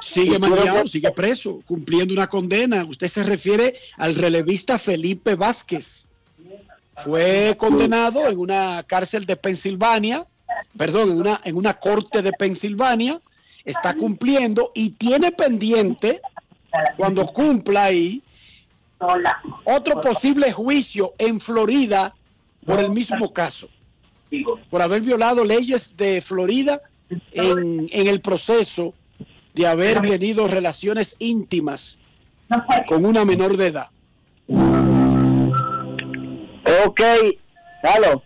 Sigue manejado, sigue preso, cumpliendo una condena. Usted se refiere al relevista Felipe Vázquez. Fue condenado en una cárcel de Pensilvania, perdón, en una, en una corte de Pensilvania. Está cumpliendo y tiene pendiente, cuando cumpla ahí, otro posible juicio en Florida por el mismo caso, por haber violado leyes de Florida en, en el proceso de haber tenido relaciones íntimas con una menor de edad. Ok, ¿Halo?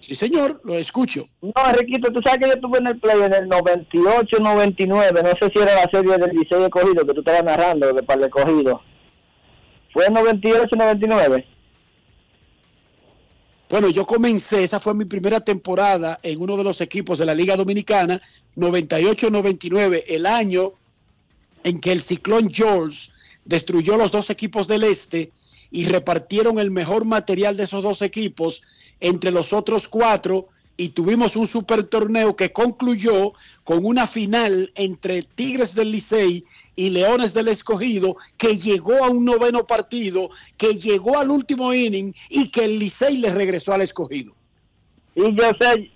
Sí, señor, lo escucho. No, Enriquito, tú sabes que yo estuve en el play en el 98, 99, no sé si era la serie del Liceo de Cogido que tú estabas narrando, de par de Cogido. ¿Fue en 98, 99? Bueno, yo comencé, esa fue mi primera temporada en uno de los equipos de la Liga Dominicana 98-99, el año en que el ciclón George destruyó los dos equipos del este y repartieron el mejor material de esos dos equipos entre los otros cuatro y tuvimos un super torneo que concluyó con una final entre Tigres del Licey y Leones del Escogido que llegó a un noveno partido, que llegó al último inning y que el Licey le regresó al Escogido. Y yo sé,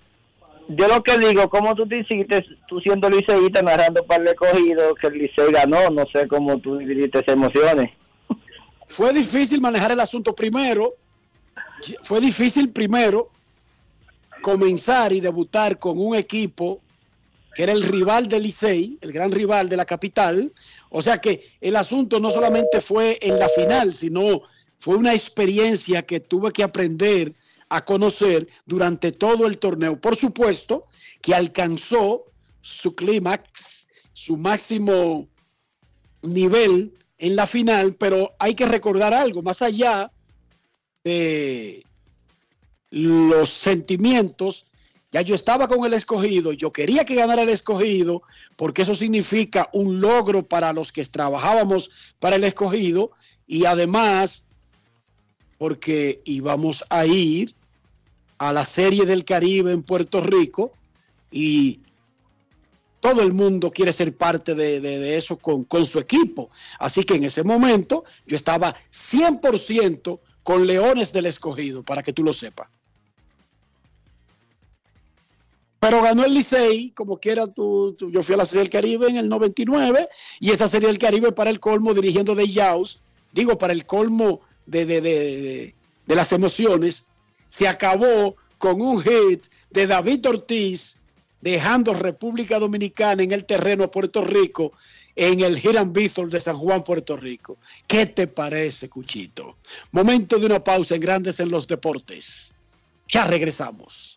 yo lo que digo, como tú te hiciste, tú siendo liceísta narrando para el escogido, que el Licey ganó, no sé cómo tú dividiste esas emociones. Fue difícil manejar el asunto primero, fue difícil primero comenzar y debutar con un equipo que era el rival del Licey, el gran rival de la capital. O sea que el asunto no solamente fue en la final, sino fue una experiencia que tuve que aprender a conocer durante todo el torneo. Por supuesto que alcanzó su clímax, su máximo nivel en la final, pero hay que recordar algo, más allá de los sentimientos, ya yo estaba con el escogido, yo quería que ganara el escogido, porque eso significa un logro para los que trabajábamos para el escogido, y además porque íbamos a ir a la Serie del Caribe en Puerto Rico y todo el mundo quiere ser parte de, eso con, con, su equipo. Así que en ese momento yo estaba 100% con Leones del Escogido, para que tú lo sepas. Pero ganó el Licey, como quiera, tú, yo fui a la Serie del Caribe en el 99 y esa Serie del Caribe para el colmo dirigiendo de Yaus, digo, para el colmo de, de las emociones, se acabó con un hit de David Ortiz dejando República Dominicana en el terreno a Puerto Rico en el Hiram Bithorn de San Juan, Puerto Rico. ¿Qué te parece, Cuchito? Momento de una pausa en Grandes en los Deportes. Ya regresamos.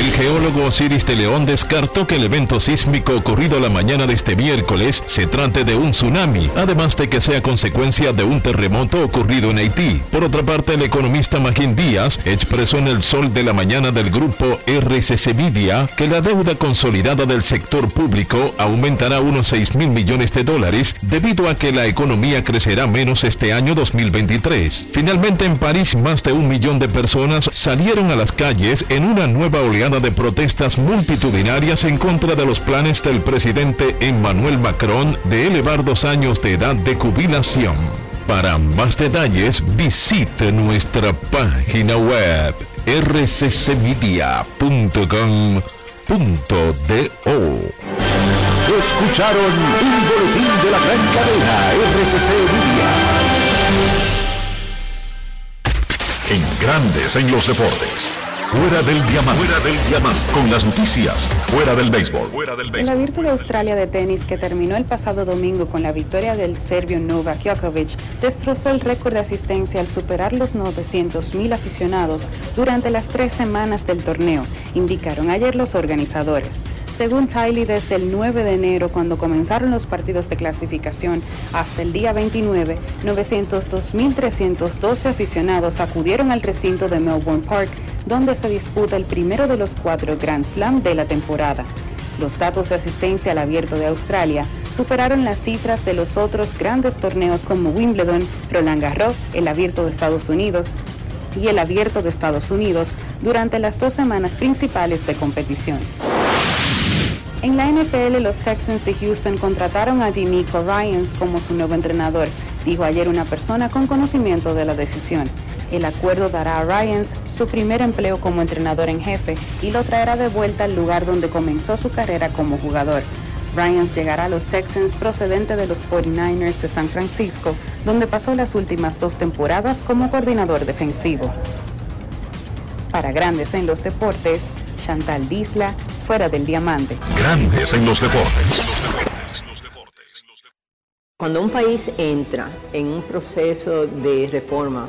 El geólogo Osiris de León descartó que el evento sísmico ocurrido la mañana de este miércoles se trate de un tsunami, además de que sea consecuencia de un terremoto ocurrido en Haití. Por otra parte, el economista Magín Díaz expresó en el sol de la mañana del grupo RCC Media que la deuda consolidada del sector público aumentará unos 6 mil millones de dólares debido a que la economía crecerá menos este año 2023. Finalmente, en París, más de un millón de personas salieron a las calles en una nueva oleada de protestas multitudinarias en contra de los planes del presidente Emmanuel Macron de elevar dos años de edad de jubilación. Para más detalles visite nuestra página web rccmedia.com.do. Escucharon un boletín de la gran cadena RCC Media. En grandes en los deportes. Fuera del diamante. Fuera del diamante. Con las noticias. Fuera del béisbol. Fuera del El béisbol. Abierto de Australia de tenis, que terminó el pasado domingo con la victoria del serbio Novak Djokovic, destrozó el récord de asistencia al superar los 900.000 aficionados durante las tres semanas del torneo, indicaron ayer los organizadores. Según Tiley, desde el 9 de enero, cuando comenzaron los partidos de clasificación, hasta el día 29, 902.312 aficionados acudieron al recinto de Melbourne Park, donde se disputa el primero de los cuatro Grand Slam de la temporada. Los datos de asistencia al Abierto de Australia superaron las cifras de los otros grandes torneos como Wimbledon, Roland Garros, el Abierto de Estados Unidos y el Abierto de Estados Unidos durante las dos semanas principales de competición. En la NFL, los Texans de Houston contrataron a D'Amico Ryans como su nuevo entrenador, dijo ayer una persona con conocimiento de la decisión. El acuerdo dará a Ryans su primer empleo como entrenador en jefe y lo traerá de vuelta al lugar donde comenzó su carrera como jugador. Ryans llegará a los Texans procedente de los 49ers de San Francisco, donde pasó las últimas dos temporadas como coordinador defensivo. Para Grandes en los Deportes, Chantal Disla, fuera del diamante. Grandes en los deportes. Cuando un país entra en un proceso de reforma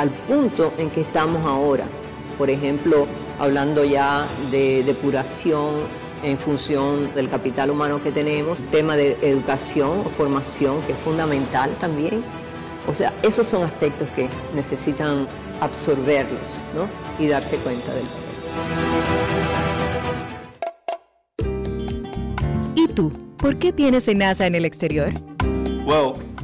al punto en que estamos ahora. Por ejemplo, hablando ya de depuración en función del capital humano que tenemos, tema de educación o formación que es fundamental también. O sea, esos son aspectos que necesitan absorberlos ¿no? y darse cuenta del ¿Y tú? ¿Por qué tienes enaza en el exterior? Well,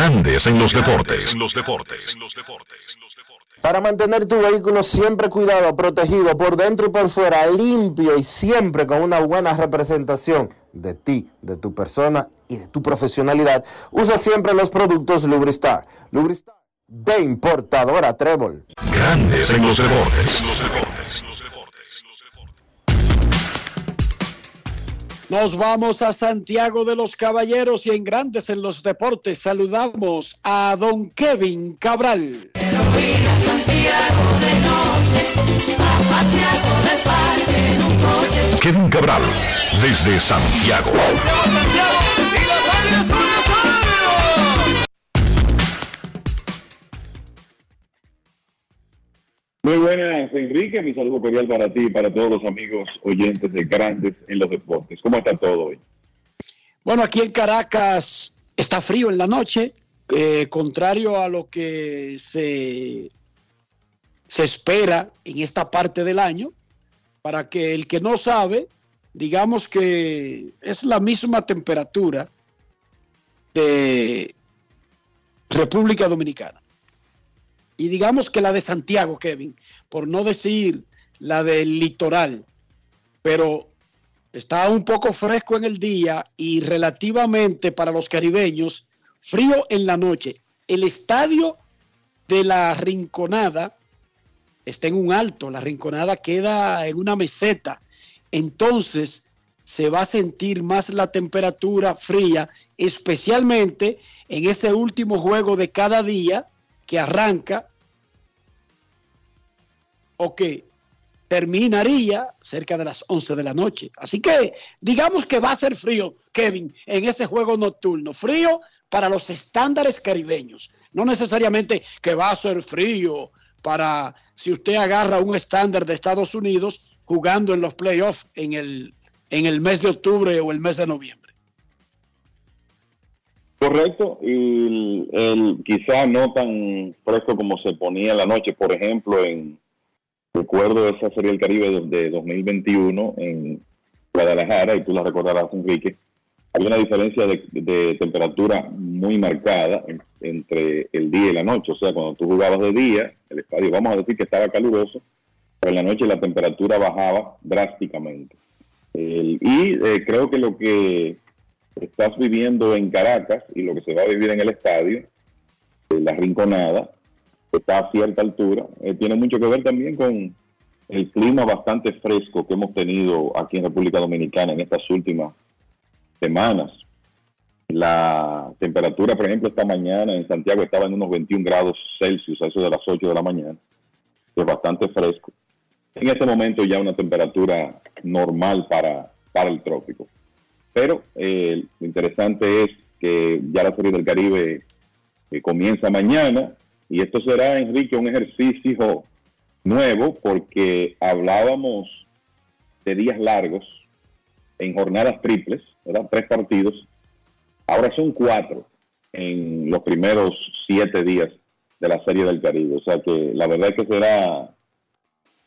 Grandes en los deportes. En los deportes. Para mantener tu vehículo siempre cuidado, protegido por dentro y por fuera, limpio y siempre con una buena representación de ti, de tu persona y de tu profesionalidad, usa siempre los productos Lubristar. Lubristar de importadora Trébol. Grandes en los deportes. Nos vamos a Santiago de los Caballeros y en Grandes en los Deportes saludamos a don Kevin Cabral. Kevin Cabral, desde Santiago. Muy buenas, Enrique. Mi saludo cordial para ti y para todos los amigos oyentes de Grandes en los Deportes. ¿Cómo está todo hoy? Bueno, aquí en Caracas está frío en la noche, eh, contrario a lo que se, se espera en esta parte del año. Para que el que no sabe, digamos que es la misma temperatura de República Dominicana. Y digamos que la de Santiago, Kevin, por no decir la del litoral, pero está un poco fresco en el día y relativamente para los caribeños, frío en la noche. El estadio de la Rinconada está en un alto, la Rinconada queda en una meseta, entonces se va a sentir más la temperatura fría, especialmente en ese último juego de cada día que arranca o que terminaría cerca de las 11 de la noche. Así que digamos que va a ser frío, Kevin, en ese juego nocturno. Frío para los estándares caribeños. No necesariamente que va a ser frío para si usted agarra un estándar de Estados Unidos jugando en los playoffs en el en el mes de octubre o el mes de noviembre. Correcto, y el, el- no tan fresco como se ponía en la noche, por ejemplo, en recuerdo esa Serie del Caribe de, de 2021 en Guadalajara, y tú la recordarás, Enrique, había una diferencia de, temperatura muy marcada en- entre el día y la noche, o sea, cuando tú jugabas de día, el estadio, vamos a decir que estaba caluroso, pero en la noche la temperatura bajaba drásticamente. Y eh, creo que lo que estás viviendo en Caracas y lo que se va a vivir en el estadio, eh, la rinconada, está a cierta altura, eh, tiene mucho que ver también con el clima bastante fresco que hemos tenido aquí en República Dominicana en estas últimas semanas. La temperatura, por ejemplo, esta mañana en Santiago estaba en unos 21 grados Celsius, a eso de las 8 de la mañana, es bastante fresco. En este momento ya una temperatura normal para, para el trópico. Pero eh, lo interesante es que ya la Serie del Caribe eh, comienza mañana y esto será, Enrique, un ejercicio nuevo porque hablábamos de días largos en jornadas triples, ¿verdad? Tres partidos. Ahora son cuatro en los primeros siete días de la Serie del Caribe. O sea que la verdad es que será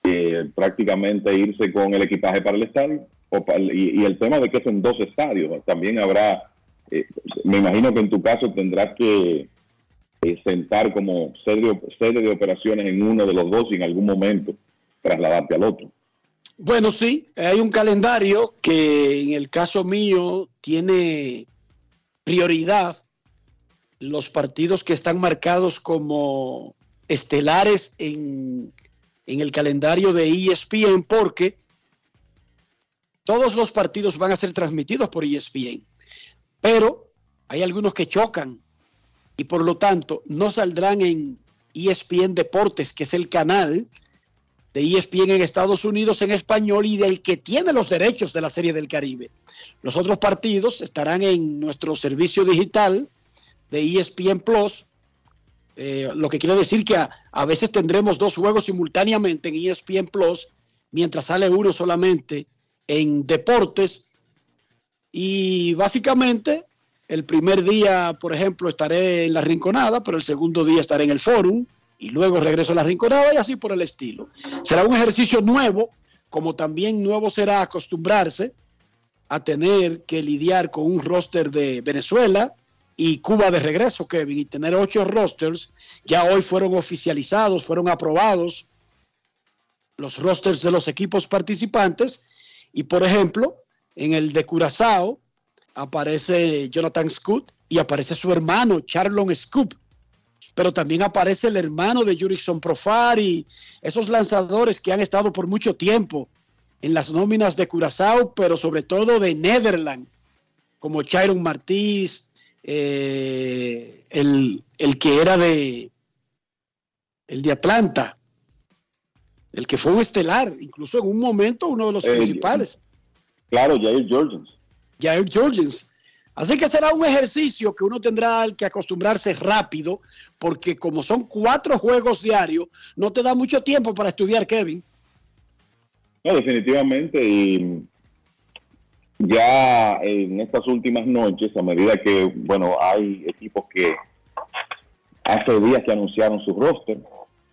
eh, prácticamente irse con el equipaje para el estadio. o pa- y, y el tema de que es en dos estadios, también habrá, eh, me imagino que en tu caso tendrás que eh, sentar como sede, de operaciones en uno de los dos y en algún momento trasladarte al otro. Bueno, sí, hay un calendario que en el caso mío tiene prioridad los partidos que están marcados como estelares en, en el calendario de ESPN porque todos los partidos van a ser transmitidos por ESPN, pero hay algunos que chocan y por lo tanto no saldrán en ESPN Deportes, que es el canal de ESPN en Estados Unidos en español y del que tiene los derechos de la Serie del Caribe. Los otros partidos estarán en nuestro servicio digital de ESPN Plus, eh, lo que quiere decir que a, a veces tendremos dos juegos simultáneamente en ESPN Plus, mientras sale uno solamente en deportes. Y básicamente, el primer día, por ejemplo, estaré en la Rinconada, pero el segundo día estaré en el Forum y luego regreso a la Rinconada y así por el estilo. Será un ejercicio nuevo, como también nuevo será acostumbrarse a tener que lidiar con un roster de Venezuela y Cuba de regreso, Kevin, y tener ocho rosters. Ya hoy fueron oficializados, fueron aprobados los rosters de los equipos participantes. Y por ejemplo, en el de Curazao aparece Jonathan Scoot y aparece su hermano Charlon Scoop. Pero también aparece el hermano de Jurickson Profar y esos lanzadores que han estado por mucho tiempo en las nóminas de Curazao, pero sobre todo de Netherland, como Chiron Martís, eh, el, el que era de el de Atlanta, el que fue un estelar, incluso en un momento uno de los Eh, principales. Claro, Jair Georgians. Jair Georgians. Así que será un ejercicio que uno tendrá que acostumbrarse rápido, porque como son cuatro juegos diarios, no te da mucho tiempo para estudiar, Kevin. No, definitivamente. Y ya en estas últimas noches, a medida que, bueno, hay equipos que hace días que anunciaron su roster,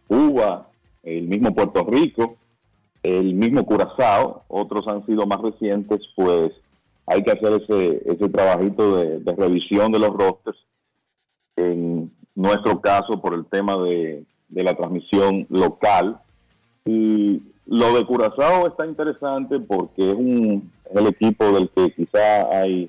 Cuba, el mismo Puerto Rico, el mismo Curazao, otros han sido más recientes, pues hay que hacer ese, ese trabajito de, revisión de los rosters. En nuestro caso, por el tema de, la transmisión local. Y lo de Curazao está interesante porque es, un, el equipo del que quizá hay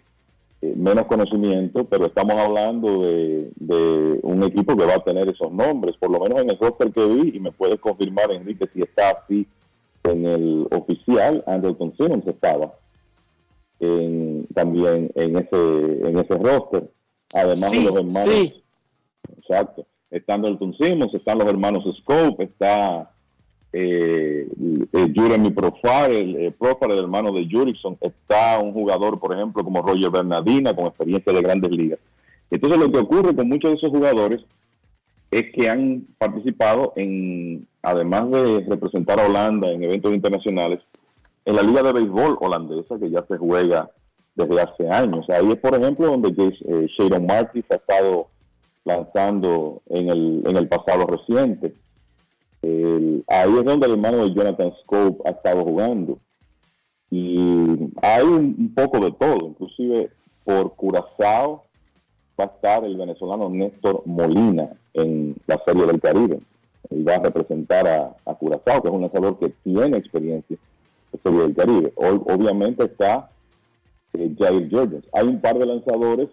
eh, menos conocimiento, pero estamos hablando de, de un equipo que va a tener esos nombres, por lo menos en el roster que vi, y me puedes confirmar, Enrique, si está así en el oficial, Anderson Simmons estaba en- también en ese, en ese roster, además Sí, de los hermanos. sí. Exacto. Está Anderson Simmons, están los hermanos Scope, está eh, eh, Jeremy Profar, el eh, Profar, el hermano de Jurickson, está un jugador, por ejemplo, como Roger Bernardina, con experiencia de grandes ligas. Entonces, lo que ocurre con muchos de esos jugadores es que han participado en, además de representar a Holanda en eventos internacionales, en la Liga de Béisbol holandesa, que ya se juega desde hace años. Ahí es, por ejemplo, donde eh, Sharon ha estado lanzando en el, en el pasado reciente. ahí es donde el hermano de Jonathan Scope ha estado jugando. Y hay un, poco de todo, inclusive por Curazao va a estar el venezolano Néstor Molina en la Serie del Caribe. Y va a representar a, a Curazao, que es un lanzador que tiene experiencia en Serie del Caribe. Obviamente está eh, Jair Jorgens. Hay un par de lanzadores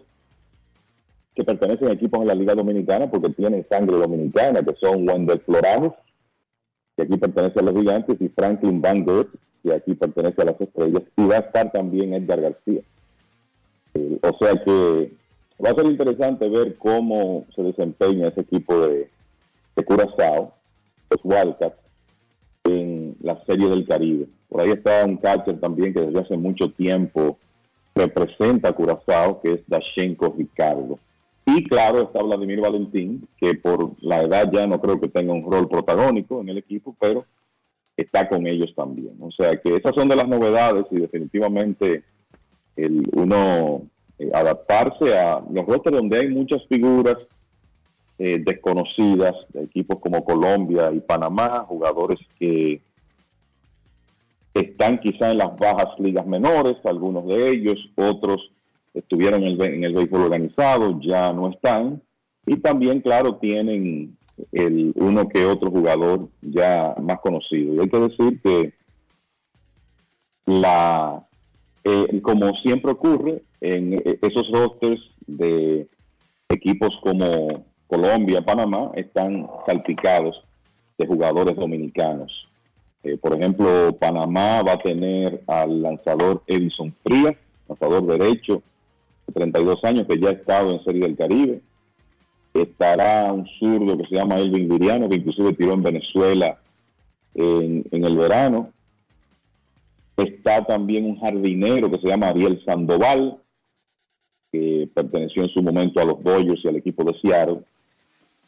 que pertenecen a equipos en la Liga Dominicana porque tienen sangre dominicana, que son Wendell Floranos, que aquí pertenece a los gigantes, y Franklin Van Gogh, que aquí pertenece a las estrellas, y va a estar también Edgar García. Eh, o sea que va a ser interesante ver cómo se desempeña ese equipo de, de Curazao, los Wildcats, en la Serie del Caribe. Por ahí está un catcher también que desde hace mucho tiempo representa a Curazao, que es Dashenko Ricardo. Y claro, está Vladimir Valentín, que por la edad ya no creo que tenga un rol protagónico en el equipo, pero está con ellos también. O sea que esas son de las novedades y definitivamente el uno eh, adaptarse a los rostros donde hay muchas figuras eh, desconocidas de equipos como Colombia y Panamá, jugadores que están quizá en las bajas ligas menores, algunos de ellos, otros estuvieron en el, en béisbol organizado, ya no están, y también, claro, tienen el uno que otro jugador ya más conocido. Y hay que decir que la eh, como siempre ocurre en eh, esos rosters de equipos como Colombia, Panamá, están salpicados de jugadores dominicanos. Eh, por ejemplo, Panamá va a tener al lanzador Edison Frías, lanzador derecho, de 32 años, que ya ha estado en Serie del Caribe estará un zurdo que se llama Elvin Viriano, que inclusive tiró en Venezuela en, el verano. Está también un jardinero que se llama Ariel Sandoval, que perteneció en su momento a los Dodgers y al equipo de Seattle.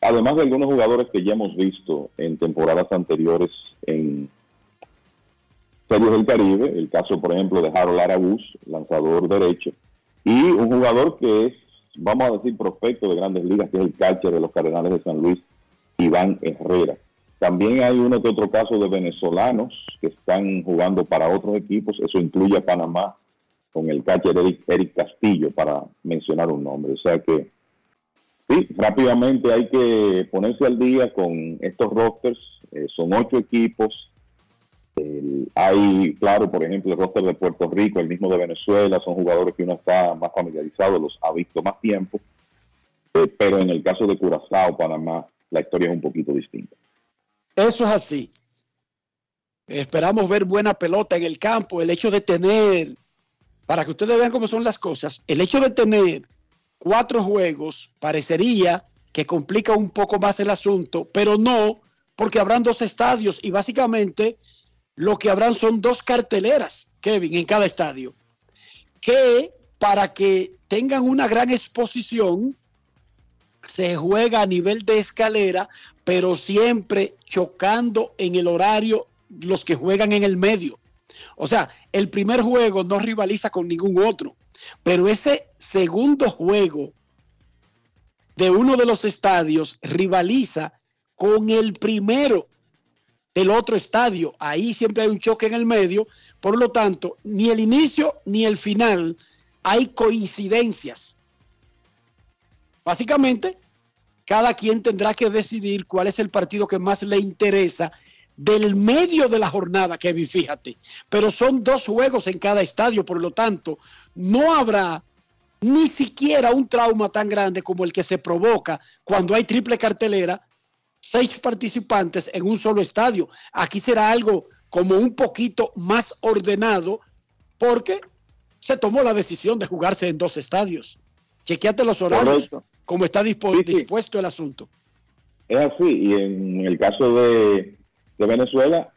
Además de algunos jugadores que ya hemos visto en temporadas anteriores en Series del Caribe, el caso por ejemplo de Harold Arabuz, lanzador derecho, y un jugador que es vamos a decir, prospecto de grandes ligas, que es el catcher de los Cardenales de San Luis, Iván Herrera. También hay uno que otro caso de venezolanos que están jugando para otros equipos, eso incluye a Panamá con el catcher Eric, Castillo, para mencionar un nombre. O sea que, sí, rápidamente hay que ponerse al día con estos rosters, eh, son ocho equipos, hay, claro, por ejemplo, el roster de Puerto Rico, el mismo de Venezuela, son jugadores que uno está más familiarizado, los ha visto más tiempo, eh, pero en el caso de Curazao, Panamá, la historia es un poquito distinta. Eso es así. Esperamos ver buena pelota en el campo, el hecho de tener, para que ustedes vean cómo son las cosas, el hecho de tener cuatro juegos parecería que complica un poco más el asunto, pero no, porque habrán dos estadios y básicamente lo que habrán son dos carteleras, Kevin, en cada estadio, que para que tengan una gran exposición, se juega a nivel de escalera, pero siempre chocando en el horario los que juegan en el medio. O sea, el primer juego no rivaliza con ningún otro, pero ese segundo juego de uno de los estadios rivaliza con el primero el otro estadio. Ahí siempre hay un choque en el medio. Por lo tanto, ni el inicio ni el final hay coincidencias. Básicamente, cada quien tendrá que decidir cuál es el partido que más le interesa del medio de la jornada, Kevin, fíjate. Pero son dos juegos en cada estadio, por lo tanto, no habrá ni siquiera un trauma tan grande como el que se provoca cuando hay triple cartelera seis participantes en un solo estadio. Aquí será algo como un poquito más ordenado porque se tomó la decisión de jugarse en dos estadios. Chequeate los horarios, como está dispuesto el asunto. Es así, y en el caso de, de Venezuela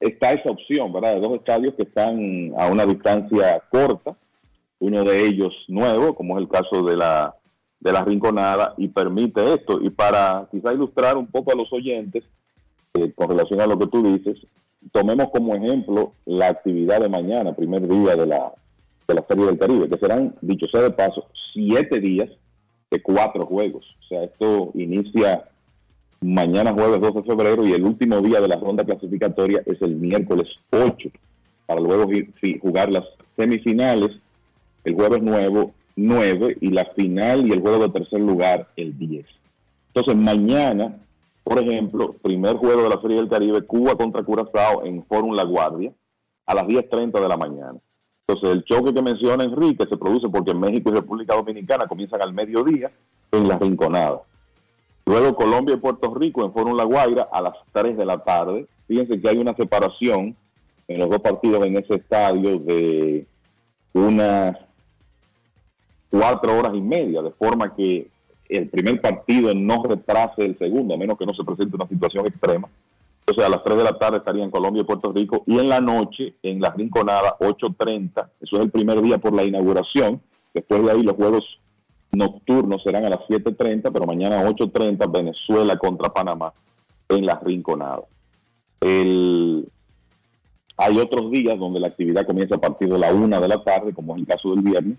está esa opción, ¿verdad? De dos estadios que están a una distancia corta, uno de ellos nuevo, como es el caso de la de la rinconada y permite esto. Y para quizá ilustrar un poco a los oyentes eh, con relación a lo que tú dices, tomemos como ejemplo la actividad de mañana, primer día de la, de la Serie del Caribe, que serán, dicho sea de paso, siete días de cuatro juegos. O sea, esto inicia mañana jueves 12 de febrero y el último día de la ronda clasificatoria es el miércoles 8, para luego jugar las semifinales el jueves nuevo 9 y la final y el juego de tercer lugar el 10. Entonces mañana, por ejemplo, primer juego de la Serie del Caribe, Cuba contra Curazao en Fórum La Guardia a las 10.30 de la mañana. Entonces el choque que menciona Enrique se produce porque México y República Dominicana comienzan al mediodía en la Rinconada. Luego Colombia y Puerto Rico en Fórum La Guaira a las 3 de la tarde. Fíjense que hay una separación en los dos partidos en ese estadio de unas cuatro horas y media, de forma que el primer partido no retrase el segundo, a menos que no se presente una situación extrema. Entonces a las 3 de la tarde estaría en Colombia y Puerto Rico y en la noche en la Rinconada 8.30, eso es el primer día por la inauguración, después de ahí los juegos nocturnos serán a las 7.30, pero mañana 8.30 Venezuela contra Panamá en la Rinconada. El, hay otros días donde la actividad comienza a partir de la 1 de la tarde, como es el caso del viernes,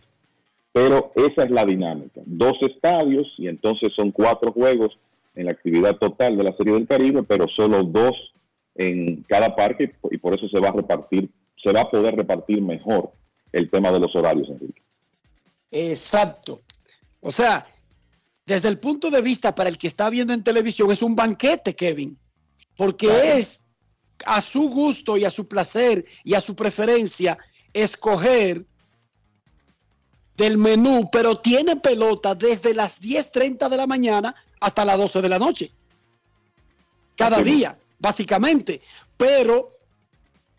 pero esa es la dinámica. Dos estadios y entonces son cuatro juegos en la actividad total de la Serie del Caribe, pero solo dos en cada parque y por eso se va a repartir, se va a poder repartir mejor el tema de los horarios, Enrique. Exacto. O sea, desde el punto de vista para el que está viendo en televisión es un banquete, Kevin, porque es a su gusto y a su placer y a su preferencia escoger del menú, pero tiene pelota desde las 10.30 de la mañana hasta las 12 de la noche. Cada día, básicamente. Pero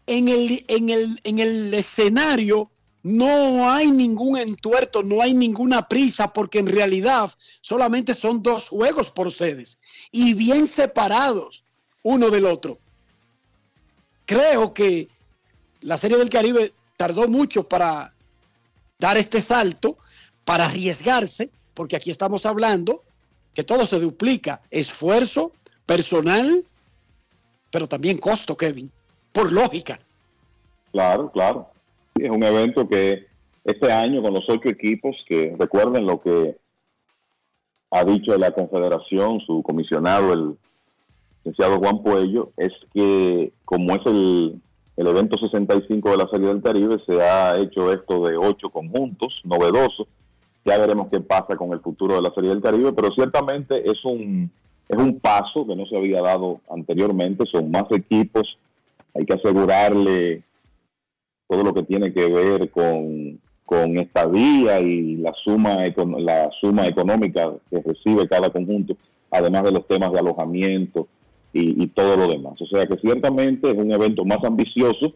en el, en, el, en el escenario no hay ningún entuerto, no hay ninguna prisa, porque en realidad solamente son dos juegos por sedes y bien separados uno del otro. Creo que la Serie del Caribe tardó mucho para dar este salto para arriesgarse, porque aquí estamos hablando que todo se duplica, esfuerzo personal, pero también costo, Kevin, por lógica. Claro, claro. es un evento que este año con los ocho equipos, que recuerden lo que ha dicho la Confederación, su comisionado, el licenciado Juan Puello, es que como es el el evento 65 de la Serie del Caribe se ha hecho esto de ocho conjuntos, novedosos. Ya veremos qué pasa con el futuro de la Serie del Caribe, pero ciertamente es un, es un paso que no se había dado anteriormente. Son más equipos, hay que asegurarle todo lo que tiene que ver con, con estadía y la suma, la suma económica que recibe cada conjunto, además de los temas de alojamiento y, todo lo demás. O sea que ciertamente es un evento más ambicioso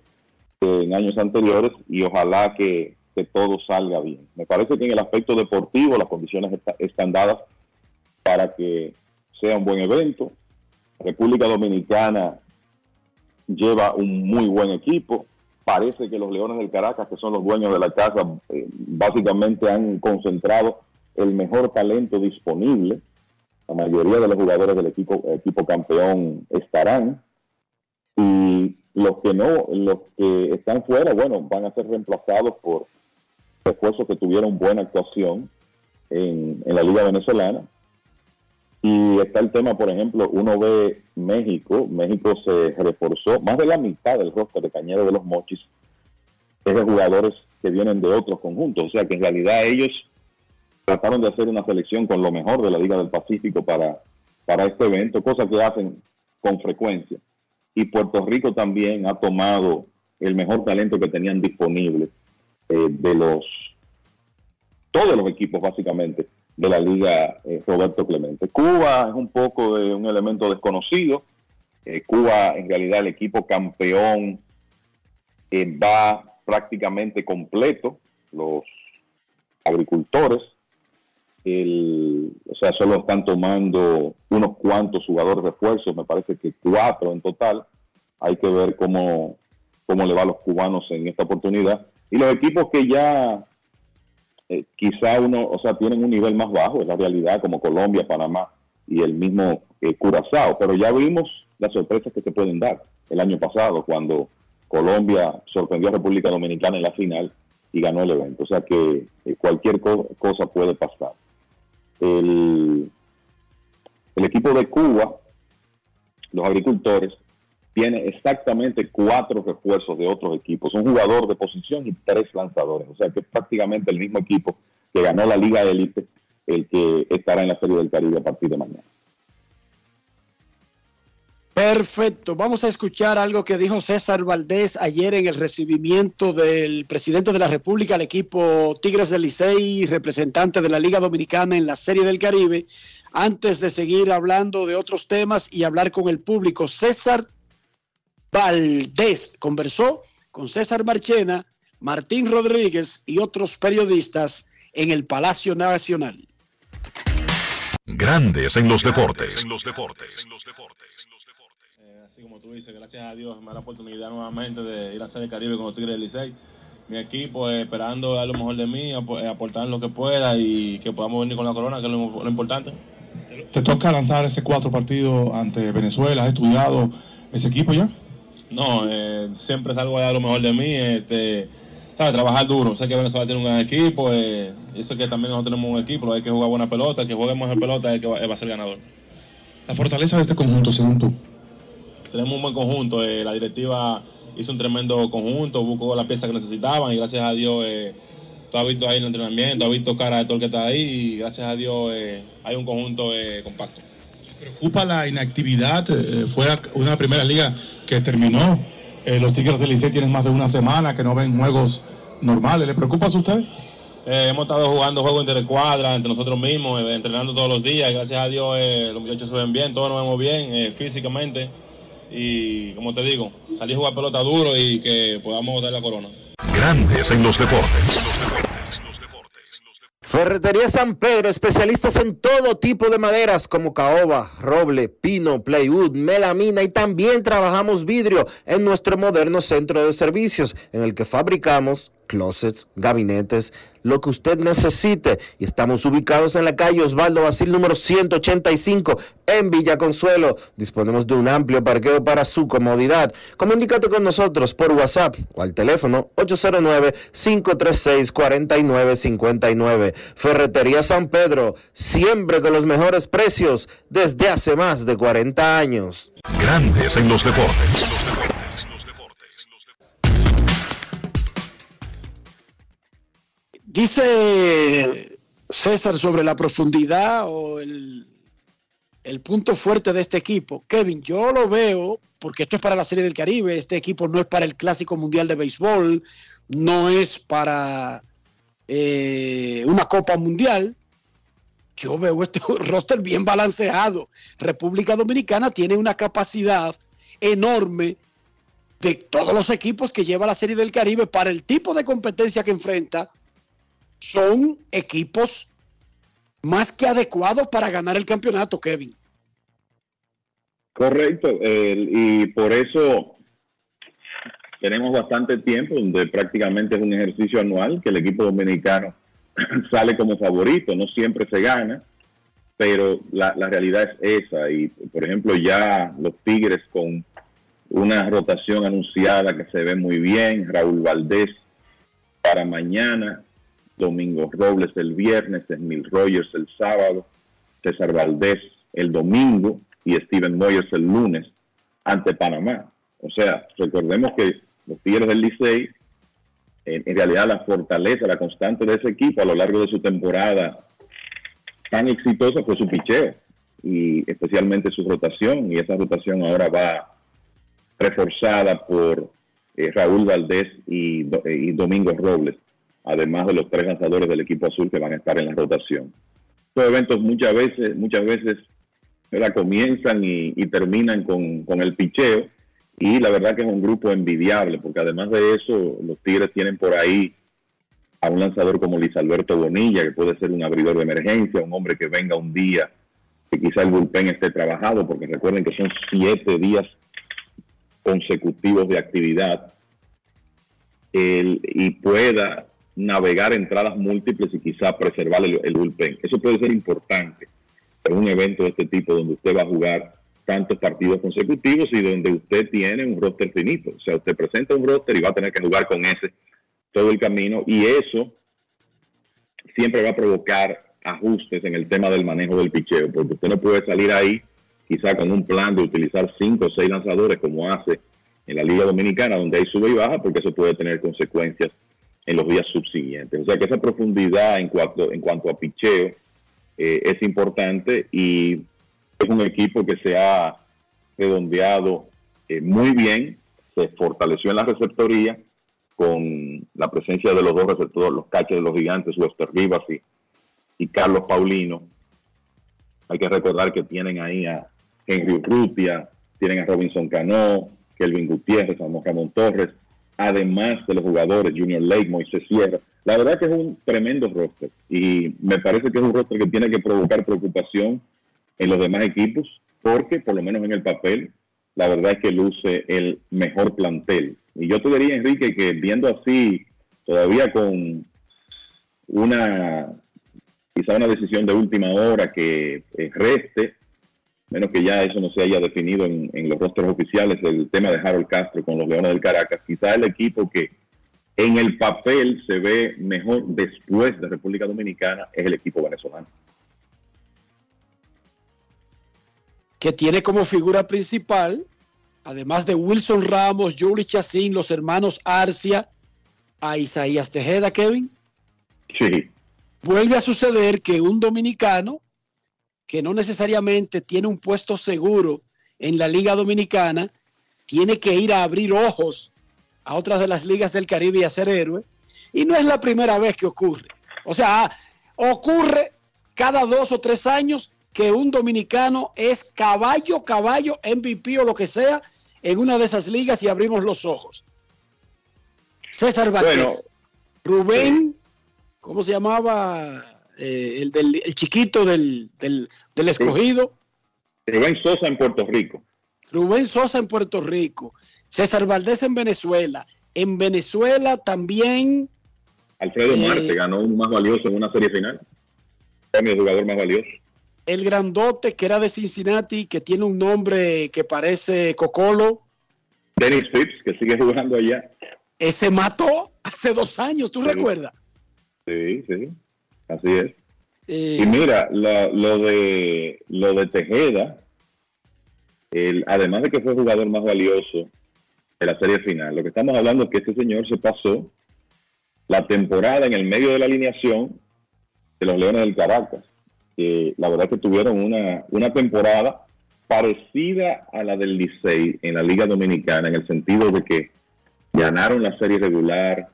que en años anteriores y ojalá que, todo salga bien. Me parece que en el aspecto deportivo las condiciones están dadas para que sea un buen evento. República Dominicana lleva un muy buen equipo. Parece que los Leones del Caracas, que son los dueños de la casa, eh, básicamente han concentrado el mejor talento disponible la mayoría de los jugadores del equipo, equipo campeón estarán. Y los que no, los que están fuera, bueno, van a ser reemplazados por refuerzos que tuvieron buena actuación en, en la Liga Venezolana. Y está el tema, por ejemplo, uno ve México, México se reforzó, más de la mitad del roster de Cañero de los Mochis es de jugadores que vienen de otros conjuntos, o sea que en realidad ellos trataron de hacer una selección con lo mejor de la Liga del Pacífico para, para este evento, cosa que hacen con frecuencia. Y Puerto Rico también ha tomado el mejor talento que tenían disponible eh, de los todos los equipos básicamente de la Liga eh, Roberto Clemente. Cuba es un poco de un elemento desconocido. Eh, Cuba en realidad el equipo campeón va prácticamente completo. Los agricultores o sea, solo están tomando unos cuantos jugadores refuerzos, me parece que cuatro en total. Hay que ver cómo, cómo le va a los cubanos en esta oportunidad. Y los equipos que ya eh, quizá uno, o sea, tienen un nivel más bajo, es la realidad, como Colombia, Panamá y el mismo eh, Curazao, pero ya vimos las sorpresas que se pueden dar. el año pasado, cuando Colombia sorprendió a República Dominicana en la final y ganó el evento. O sea que eh, cualquier co- cosa puede pasar. El, equipo de Cuba, los agricultores, tiene exactamente cuatro refuerzos de otros equipos. Un jugador de posición y tres lanzadores. O sea que es prácticamente el mismo equipo que ganó la Liga Élite, el que estará en la Serie del Caribe a partir de mañana. Perfecto. Vamos a escuchar algo que dijo César Valdés ayer en el recibimiento del presidente de la República al equipo Tigres del Licey, representante de la Liga Dominicana en la Serie del Caribe, antes de seguir hablando de otros temas y hablar con el público. César Valdés conversó con César Marchena, Martín Rodríguez y otros periodistas en el Palacio Nacional. Grandes en los deportes. Eh, así como tú dices, gracias a Dios me da la oportunidad nuevamente de ir a hacer el Caribe con los Tigres del Licey. Mi equipo eh, esperando dar lo mejor de mí, ap- eh, aportar lo que pueda y que podamos venir con la corona, que es lo, lo importante. ¿Te toca lanzar ese cuatro partidos ante Venezuela? ¿Has estudiado ese equipo ya? No, eh, siempre salgo a dar lo mejor de mí, este, ¿sabes? Trabajar duro. Sé que Venezuela tiene un gran equipo, eh, y sé que también nosotros tenemos un equipo, hay que jugar buena pelota, el que juegue mejor pelota es el que va, va a ser ganador. La fortaleza de este conjunto, según tú. Tenemos un buen conjunto. eh, la directiva hizo un tremendo conjunto, buscó las piezas que necesitaban y gracias a Dios eh, tú has visto ahí el entrenamiento, has visto cara de todo el que está ahí y gracias a Dios eh, hay un conjunto eh, compacto. ¿Preocupa la inactividad? Eh, fuera una primera liga que terminó. Eh, los Tigres del Licey tienen más de una semana que no ven juegos normales. ¿Le preocupa a usted? Eh, hemos estado jugando juegos entre cuadras, entre nosotros mismos, eh, entrenando todos los días gracias a Dios eh, los muchachos se ven bien, todos nos vemos bien eh, físicamente y como te digo, salir a jugar pelota duro y que podamos dar la corona. Grandes en los deportes. Ferretería San Pedro, especialistas en todo tipo de maderas como caoba, roble, pino, plywood, melamina y también trabajamos vidrio en nuestro moderno centro de servicios en el que fabricamos closets, gabinetes, lo que usted necesite. Y estamos ubicados en la calle Osvaldo Basil número 185 en Villa Consuelo. Disponemos de un amplio parqueo para su comodidad. Comunícate con nosotros por WhatsApp o al teléfono 809-536-4959. Ferretería San Pedro, siempre con los mejores precios desde hace más de 40 años. Grandes en los deportes. Dice César sobre la profundidad o el, punto fuerte de este equipo. Kevin, yo lo veo, porque esto es para la Serie del Caribe, este equipo no es para el Clásico Mundial de Béisbol, no es para eh, una Copa Mundial. Yo veo este roster bien balanceado. República Dominicana tiene una capacidad enorme de todos los equipos que lleva la Serie del Caribe para el tipo de competencia que enfrenta son equipos más que adecuados para ganar el campeonato, Kevin. Correcto, y por eso tenemos bastante tiempo, donde prácticamente es un ejercicio anual que el equipo dominicano sale como favorito, no siempre se gana, pero la, la realidad es esa. Y por ejemplo, ya los Tigres con una rotación anunciada que se ve muy bien, Raúl Valdés para mañana, Domingo Robles el viernes, Emil Rogers el sábado, César Valdés el domingo y Steven Moyers el lunes ante Panamá. O sea, recordemos que los Tigres del Licey, en, realidad la fortaleza, la constante de ese equipo a lo largo de su temporada tan exitosa fue su picheo y especialmente su rotación y esa rotación ahora va reforzada por eh, Raúl Valdés y, eh, y Domingo Robles, además de los tres lanzadores del equipo azul que van a estar en la rotación. Estos eventos muchas veces, muchas veces ¿verdad? comienzan y, terminan con, con el picheo y la verdad que es un grupo envidiable porque además de eso los Tigres tienen por ahí a un lanzador como Luis Alberto Bonilla que puede ser un abridor de emergencia, un hombre que venga un día que quizá el bullpen esté trabajado porque recuerden que son siete días consecutivos de actividad el- y pueda navegar entradas múltiples y quizá preservar el, el bullpen. Eso puede ser importante en un evento de este tipo donde usted va a jugar tantos partidos consecutivos y donde usted tiene un roster finito. O sea, usted presenta un roster y va a tener que jugar con ese todo el camino y eso siempre va a provocar ajustes en el tema del manejo del picheo, porque usted no puede salir ahí quizá con un plan de utilizar cinco o seis lanzadores como hace en la Liga Dominicana, donde hay sube y baja, porque eso puede tener consecuencias en los días subsiguientes. O sea que esa profundidad en cuanto, en cuanto a picheo eh, es importante y es un equipo que se ha redondeado eh, muy bien, se fortaleció en la receptoría con la presencia de los dos receptores, los caches de los gigantes, Wester Rivas y, Carlos Paulino. Hay que recordar que tienen ahí a Henry Urrutia, tienen a Robinson Cano, Kelvin Gutiérrez, a Ramón Torres, además de los jugadores Junior Lake, Moisés Sierra. La verdad que es un tremendo roster y me parece que es un roster que tiene que provocar preocupación en los demás equipos porque por lo menos en el papel la verdad es que luce el mejor plantel. Y yo te diría, Enrique, que viendo así, todavía con una, quizá una decisión de última hora que eh, reste, menos que ya eso no se haya definido en, los rostros oficiales, el tema de Harold Castro con los Leones del Caracas, quizá el equipo que en el papel se ve mejor después de República Dominicana es el equipo venezolano. Que tiene como figura principal, además de Wilson Ramos, Julie Chacín, los hermanos Arcia, a Isaías Tejeda, Kevin. Sí. Vuelve a suceder que un dominicano que no necesariamente tiene un puesto seguro en la Liga Dominicana, tiene que ir a abrir ojos a otras de las ligas del Caribe y a ser héroe. Y no es la primera vez que ocurre. O sea, ocurre cada dos o tres años que un dominicano es caballo, caballo, MVP o lo que sea en una de esas ligas y abrimos los ojos. César Vázquez, Rubén, ¿cómo se llamaba? Eh, el, del, el chiquito del, del, del escogido. Rubén Sosa en Puerto Rico. Rubén Sosa en Puerto Rico. César Valdés en Venezuela. En Venezuela también. Alfredo eh, Marte ganó un más valioso en una serie final. Premio jugador más valioso. El grandote que era de Cincinnati, que tiene un nombre que parece Cocolo. Dennis Phipps, que sigue jugando allá. Ese mató hace dos años, ¿tú recuerdas? Sí, sí. Así es. Eh, y mira, lo, de lo de Tejeda, el, además de que fue el jugador más valioso de la serie final, lo que estamos hablando es que este señor se pasó la temporada en el medio de la alineación de los Leones del Caracas. que la verdad que tuvieron una, una temporada parecida a la del Licey en la Liga Dominicana, en el sentido de que ganaron la serie regular,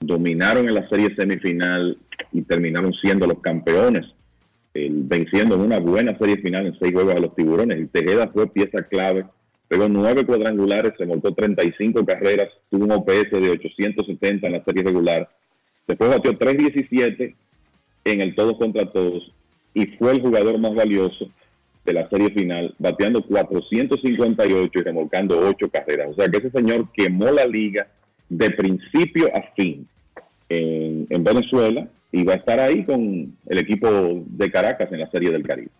dominaron en la serie semifinal y terminaron siendo los campeones, venciendo en una buena serie final en seis juegos a los tiburones. Y Tejeda fue pieza clave, pegó nueve cuadrangulares, se montó 35 carreras, tuvo un OPS de 870 en la serie regular. Después batió 3.17 en el todos contra todos y fue el jugador más valioso de la serie final, bateando 458 y remolcando 8 carreras. O sea que ese señor quemó la liga de principio a fin en, Venezuela y va a estar ahí con el equipo de Caracas en la Serie del Caribe.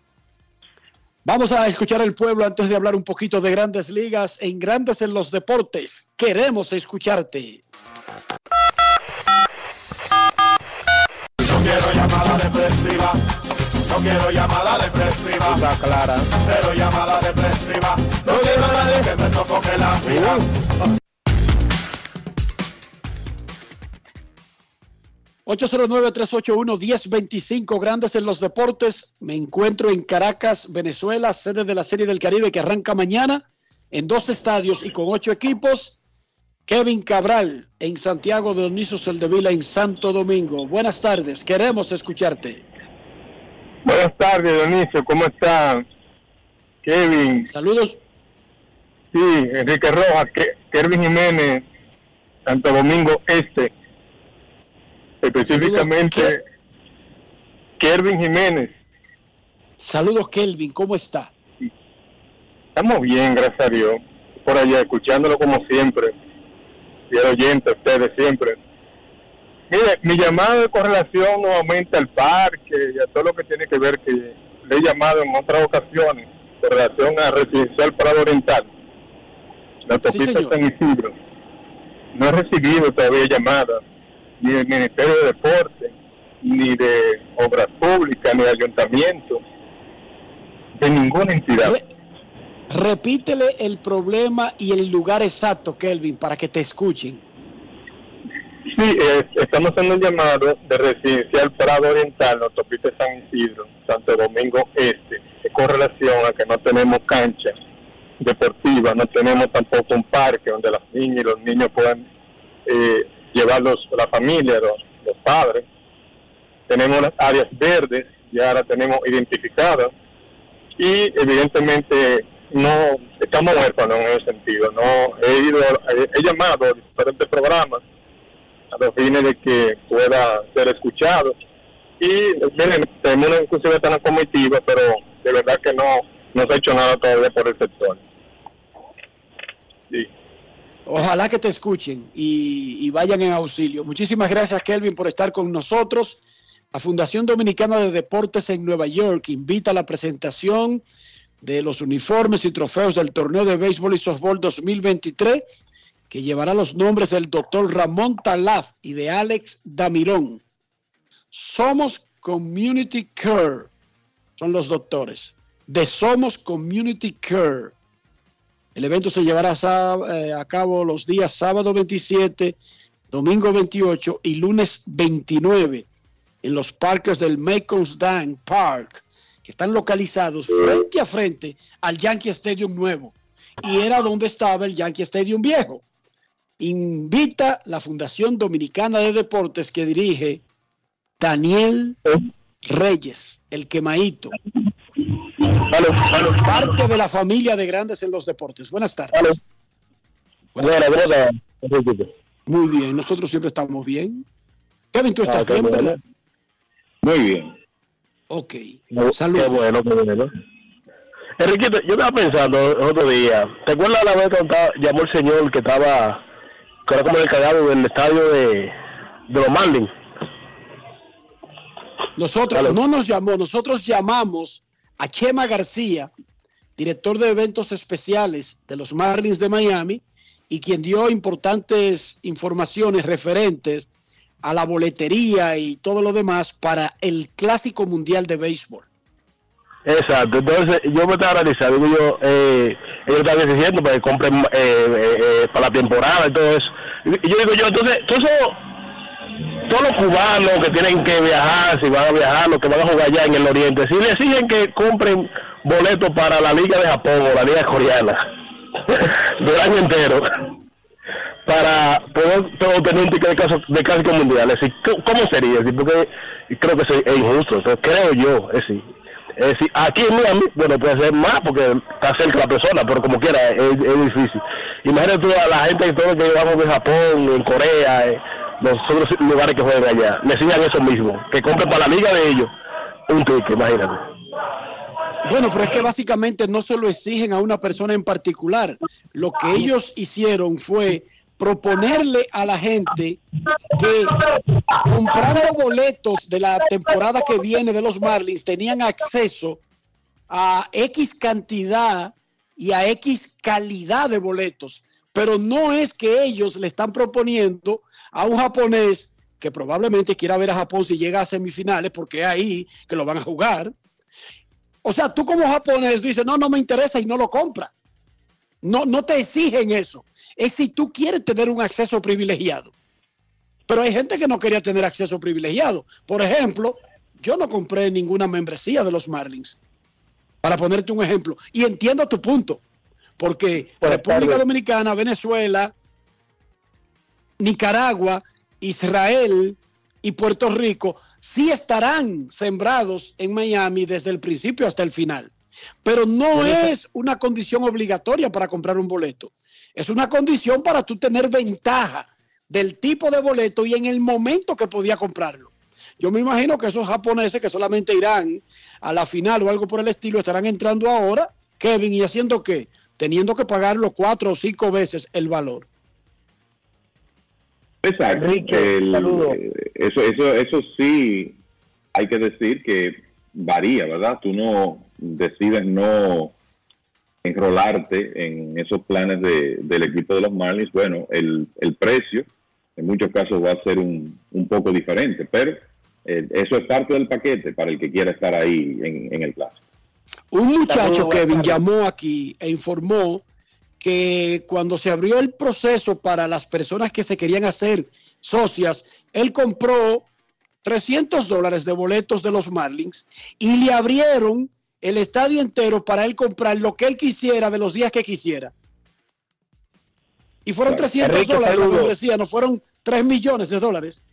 Vamos a escuchar al pueblo antes de hablar un poquito de grandes ligas en Grandes en los Deportes. Queremos escucharte. No quiero llamada depresiva. No quiero llamada depresiva. clara. Cero llamada depresiva. No quiero a nadie que me sofoque la vida. 809-381-1025, Grandes en los Deportes. Me encuentro en Caracas, Venezuela, sede de la Serie del Caribe que arranca mañana en dos estadios y con ocho equipos. Kevin Cabral en Santiago de Dionisio Soldevila en Santo Domingo. Buenas tardes, queremos escucharte. Buenas tardes, Dionisio, ¿cómo está? Kevin. Saludos. Sí, Enrique Rojas, Kevin Jiménez, Santo Domingo Este específicamente Kelvin Jiménez. Saludos Kelvin, ¿cómo está? Estamos bien, gracias a Dios. Por allá, escuchándolo como siempre. Y el oyente, ustedes siempre. Mire, mi llamada de correlación nuevamente al parque y a todo lo que tiene que ver, que le he llamado en otras ocasiones, con relación a Residencial Prado Oriental, la autopista señor. San Isidro. No he recibido todavía llamadas ni del Ministerio de Deporte, ni de Obras Públicas, ni de Ayuntamiento, de ninguna entidad. Repítele el problema y el lugar exacto, Kelvin, para que te escuchen. Sí, estamos haciendo un llamado de residencial Prado Oriental, autopista San Isidro, Santo Domingo Este, con relación a que no tenemos cancha deportiva, no tenemos tampoco un parque donde las niñas y los niños puedan eh, llevarlos, la familia, los, los padres. Tenemos las áreas verdes, ya las tenemos identificadas y evidentemente no estamos huérfanos en ese sentido. No he ido, he, llamado a diferentes programas a los fines de que pueda ser escuchado. Y miren, tenemos una inclusive tan comitiva, pero de verdad que no, no se ha hecho nada todavía por el sector. Sí. Ojalá que te escuchen y, vayan en auxilio. Muchísimas gracias, Kelvin, por estar con nosotros. La Fundación Dominicana de Deportes en Nueva York invita a la presentación de los uniformes y trofeos del torneo de béisbol y softball 2023, que llevará los nombres del doctor Ramón Talaf y de Alex Damirón. Somos Community Care, son los doctores, de Somos Community Care. El evento se llevará eh, a cabo los días sábado 27, domingo 28 y lunes 29 en los parques del Macons Dam Park, que están localizados frente a frente al Yankee Stadium nuevo. Y era donde estaba el Yankee Stadium viejo. Invita la Fundación Dominicana de Deportes que dirige Daniel Reyes, el quemaito. Parte de la familia de grandes en los deportes. Buenas tardes. Buenas. Muy bien, nosotros siempre estamos bien. Kevin, tú estás Ah, bien. ¿verdad? Muy bien. Ok. Saludos. Qué bueno, qué bueno. Enriquito, yo estaba pensando el otro día, ¿te acuerdas la vez cuando llamó el señor que estaba, que era como el encargado del estadio de, de los Marlins? Nosotros no nos llamó, nosotros llamamos a Chema García, director de eventos especiales de los Marlins de Miami, y quien dio importantes informaciones referentes a la boletería y todo lo demás para el Clásico Mundial de Béisbol. Exacto, entonces yo me estaba analizando, digo yo, eh, ellos estaban diciendo que compren eh, eh, eh, para la temporada y todo eso. Yo digo yo, entonces, todo eso, todos los cubanos que tienen que viajar, si van a viajar, los que van a jugar allá en el oriente, si le exigen que compren boletos para la Liga de Japón o la Liga Coreana del año entero para poder obtener un ticket de, caso, de clásico mundial, es decir, ¿cómo- ¿cómo sería? Porque creo que es injusto, creo yo, es decir, es decir, aquí en Miami, bueno, puede ser más porque está cerca la persona, pero como quiera, es, difícil. Imagínate tú a la gente y todo que vamos de Japón, en Corea, eh, los otros lugares que juegan allá, le sigan eso mismo, que compren para la liga de ellos un ticket, imagínate. Bueno, pero es que básicamente no se lo exigen a una persona en particular. Lo que ellos hicieron fue proponerle a la gente que comprando boletos de la temporada que viene de los Marlins tenían acceso a X cantidad y a X calidad de boletos. Pero no es que ellos le están proponiendo a un japonés que probablemente quiera ver a Japón si llega a semifinales, porque es ahí que lo van a jugar. O sea, tú como japonés dices, no, no me interesa y no lo compra. No, no te exigen eso. Es si tú quieres tener un acceso privilegiado. Pero hay gente que no quería tener acceso privilegiado. Por ejemplo, yo no compré ninguna membresía de los Marlins. Para ponerte un ejemplo. Y entiendo tu punto. Porque República Dominicana, Venezuela, Nicaragua, Israel y Puerto Rico sí estarán sembrados en Miami desde el principio hasta el final. Pero no es una condición obligatoria para comprar un boleto. Es una condición para tú tener ventaja del tipo de boleto y en el momento que podía comprarlo. Yo me imagino que esos japoneses que solamente irán a la final o algo por el estilo estarán entrando ahora, Kevin, y haciendo qué? Teniendo que pagarlo cuatro o cinco veces el valor. Exacto. El- eso, eso, eso sí hay que decir que varía, ¿verdad? Tú no decides no enrolarte en esos planes de- del equipo de los Marlins, bueno, el, el precio en muchos casos va a ser un, un poco diferente, pero eh, eso es parte del paquete para el que quiera estar ahí en, en el clásico. Un muchacho, Kevin, llamó aquí e informó que cuando se abrió el proceso para las personas que se querían hacer socias, él compró 300 dólares de boletos de los Marlins y le abrieron el estadio entero para él comprar lo que él quisiera de los días que quisiera. Y fueron Claro. 300 Enrique, dólares la saludos. membresía, no fueron 3 millones de dólares.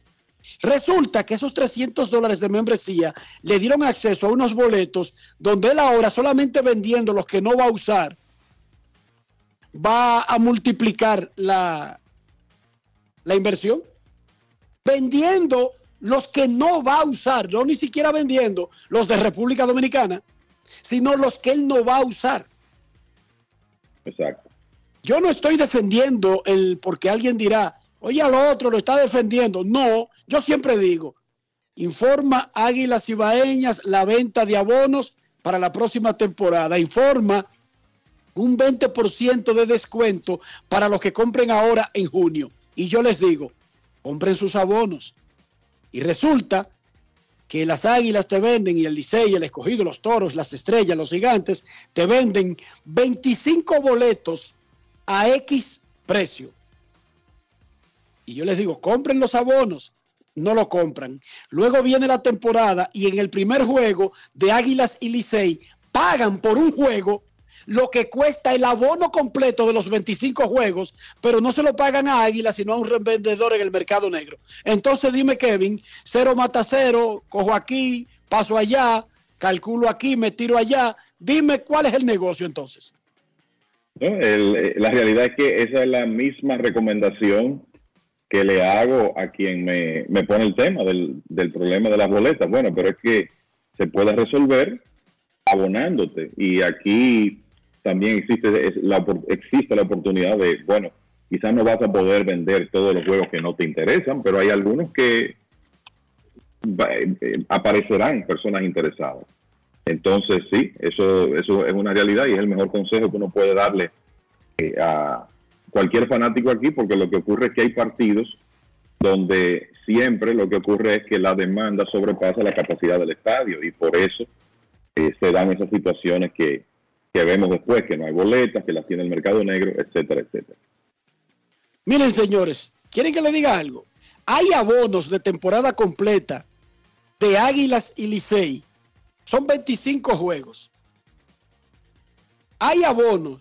Resulta que esos 300 dólares de membresía le dieron acceso a unos boletos donde él ahora solamente vendiendo los que no va a usar va a multiplicar la, la inversión. Vendiendo los que no va a usar, no ni siquiera vendiendo los de República Dominicana, sino los que él no va a usar. Exacto. Yo no estoy defendiendo el porque alguien dirá, oye, al otro lo está defendiendo. No, yo siempre digo, informa Águilas Ibaeñas la venta de abonos para la próxima temporada. Informa un 20% de descuento para los que compren ahora en junio. Y yo les digo, compren sus abonos. Y resulta que las águilas te venden y el Licey, el escogido, los toros, las estrellas, los gigantes, te venden 25 boletos a X precio. Y yo les digo, compren los abonos. No lo compran. Luego viene la temporada y en el primer juego de Águilas y Licey pagan por un juego lo que cuesta el abono completo de los 25 juegos, pero no se lo pagan a Águilas, sino a un revendedor en el mercado negro. Entonces dime, Kevin, cero mata cero, cojo aquí, paso allá, calculo aquí, me tiro allá. Dime cuál es el negocio entonces. ¿no? Eh, la realidad es que esa es la misma recomendación que le hago a quien me, me pone el tema del, del problema de las boletas. Bueno, pero es que se puede resolver abonándote. Y aquí también existe, la, existe la oportunidad de, bueno, quizás no vas a poder vender todos los juegos que no te interesan, pero hay algunos que va- eh, aparecerán personas interesadas. Entonces, sí, eso, eso es una realidad y es el mejor consejo que uno puede darle eh, a cualquier fanático aquí, porque lo que ocurre es que hay partidos donde siempre lo que ocurre es que la demanda sobrepasa la capacidad del estadio y por eso eh, se dan esas situaciones que, que vemos después, que no hay boletas, que las tiene el mercado negro, etcétera, etcétera. Miren, señores, ¿quieren que le diga algo? Hay abonos de temporada completa de Águilas y Licey. Son 25 juegos. Hay abonos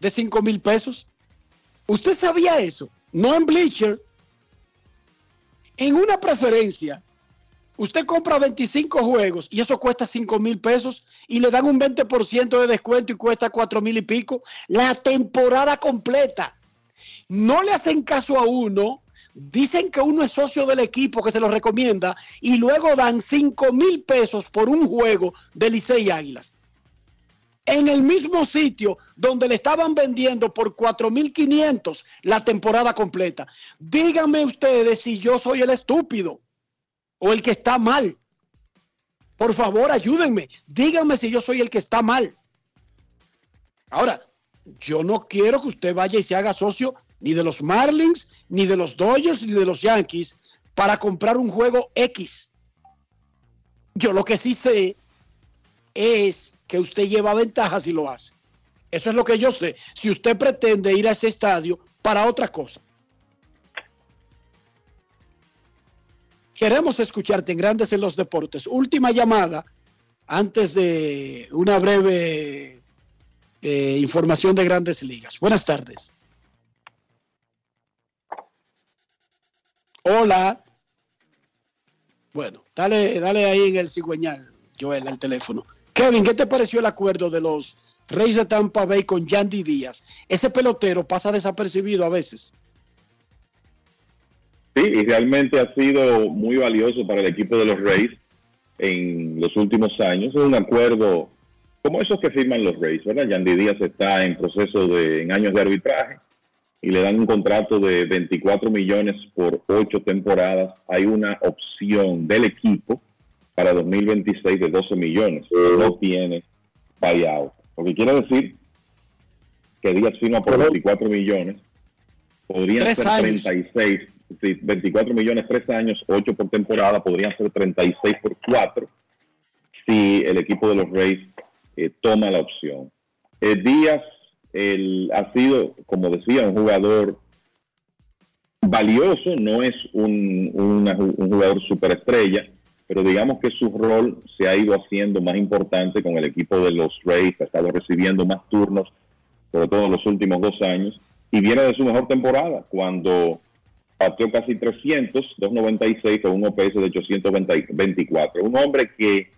de 5 mil pesos. ¿Usted sabía eso? No en Bleacher. En una preferencia, usted compra 25 juegos y eso cuesta 5 mil pesos y le dan un 20% de descuento y cuesta 4 mil y pico. La temporada completa. No le hacen caso a uno. Dicen que uno es socio del equipo que se lo recomienda y luego dan 5 mil pesos por un juego de Licey Águilas. En el mismo sitio donde le estaban vendiendo por 4.500 la temporada completa. Díganme ustedes si yo soy el estúpido o el que está mal. Por favor, ayúdenme. Díganme si yo soy el que está mal. Ahora, yo no quiero que usted vaya y se haga socio ni de los Marlins, ni de los Dodgers, ni de los Yankees para comprar un juego X. Yo lo que sí sé es que usted lleva ventaja si lo hace. Eso es lo que yo sé. Si usted pretende ir a ese estadio para otra cosa. Queremos escucharte en Grandes en los Deportes. Última llamada antes de una breve eh, información de Grandes Ligas. Buenas tardes. Hola. Bueno, dale, dale ahí en el cigüeñal, Joel, el teléfono. Kevin, ¿qué te pareció el acuerdo de los Reyes de Tampa Bay con Yandy Díaz? Ese pelotero pasa desapercibido a veces. Sí, y realmente ha sido muy valioso para el equipo de los Rays en los últimos años. Es un acuerdo como esos que firman los Rays, ¿verdad? Yandy Díaz está en proceso de en años de arbitraje y le dan un contrato de 24 millones por ocho temporadas. Hay una opción del equipo para 2026 de 12 millones. No tiene buyout. Lo que quiere decir que Díaz firma por 24 millones, podrían ser años. 36, sí, 24 millones, 3 años, 8 por temporada, podrían ser 36 por 4 si el equipo de los Rays eh, toma la opción. Eh, Díaz el- ha sido, como decía, un jugador valioso, no es un, un jugador superestrella, pero digamos que su rol se ha ido haciendo más importante con el equipo de los Rays, ha estado recibiendo más turnos, sobre todo en los últimos dos años, y viene de su mejor temporada, cuando pateó casi 300, 296 con un OPS de 824. Un hombre que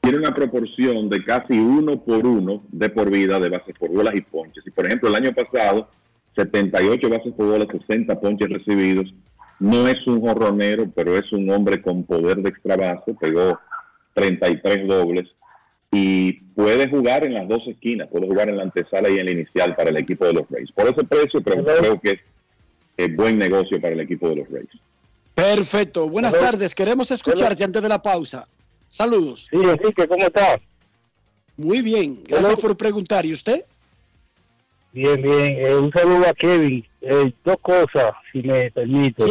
tiene una proporción de casi uno por uno de por vida de bases por bolas y ponches. Y por ejemplo, el año pasado, 78 bases por bolas, 60 ponches recibidos. No es un jorronero, pero es un hombre con poder de extra base. Pegó 33 dobles y puede jugar en las dos esquinas, puede jugar en la antesala y en la inicial para el equipo de los Rays. Por ese precio, pero creo que es eh, buen negocio para el equipo de los Rays. Perfecto. Buenas Hello. tardes. Queremos escucharte antes de la pausa. Saludos. Sí, Enrique, ¿cómo estás? Muy bien. Gracias Hello. por preguntar. ¿Y usted? Bien, bien. Eh, un saludo a Kevin. Eh, dos cosas, si me permite.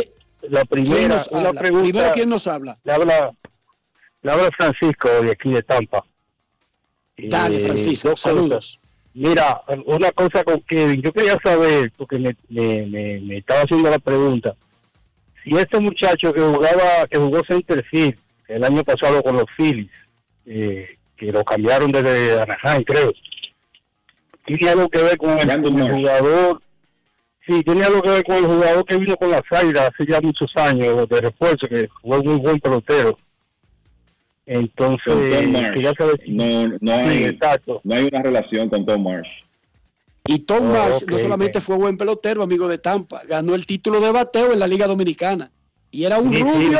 La ¿Quién primera, nos una habla? pregunta. Primero, ¿quién nos habla? Le habla, le habla Francisco de aquí de Tampa. Dale, Eh, Francisco. dos Saludos. Mira, una cosa con Kevin. Yo quería saber, porque me, me, me, me estaba haciendo la pregunta, si este muchacho que jugaba, que jugó Centerfield el año pasado con los Phillies, eh, que lo cambiaron desde Anaheim, creo, tiene algo que ver con el, con el jugador. Sí, tiene algo que ver con el jugador que vino con las Águilas hace ya muchos años de refuerzo, que fue muy buen pelotero. Entonces, Marsh. quería saber si- No, no, Sí, hay, exacto. no hay una relación con Tom Marsh. Y Tom Oh, Marsh no solamente fue buen pelotero, amigo de Tampa, ganó el título de bateo en la Liga Dominicana. Y era un Sí, sí, rubio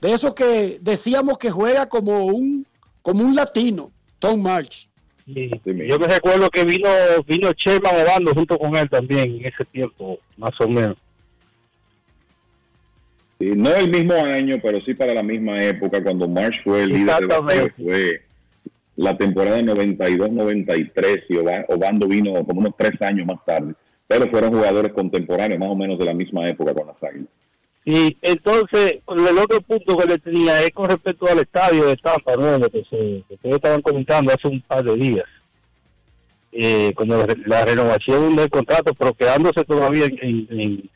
de esos que decíamos que juega como un, como un latino, Tom March. Sí, Yo me recuerdo que vino vino Sherman Obando junto con él también en ese tiempo, más o menos. Sí, no el mismo año, pero sí para la misma época, cuando Marsh fue el líder de bateo, fue la temporada 92-93 y Oba- Obando vino como unos tres años más tarde. Pero fueron jugadores contemporáneos, más o menos de la misma época con las Águilas. Y entonces, el otro punto que le tenía es con respecto al estadio de Tampa, ¿no? Lo que, se, que ustedes estaban comentando hace un par de días. Eh, con la, la renovación del contrato, pero quedándose todavía en, en,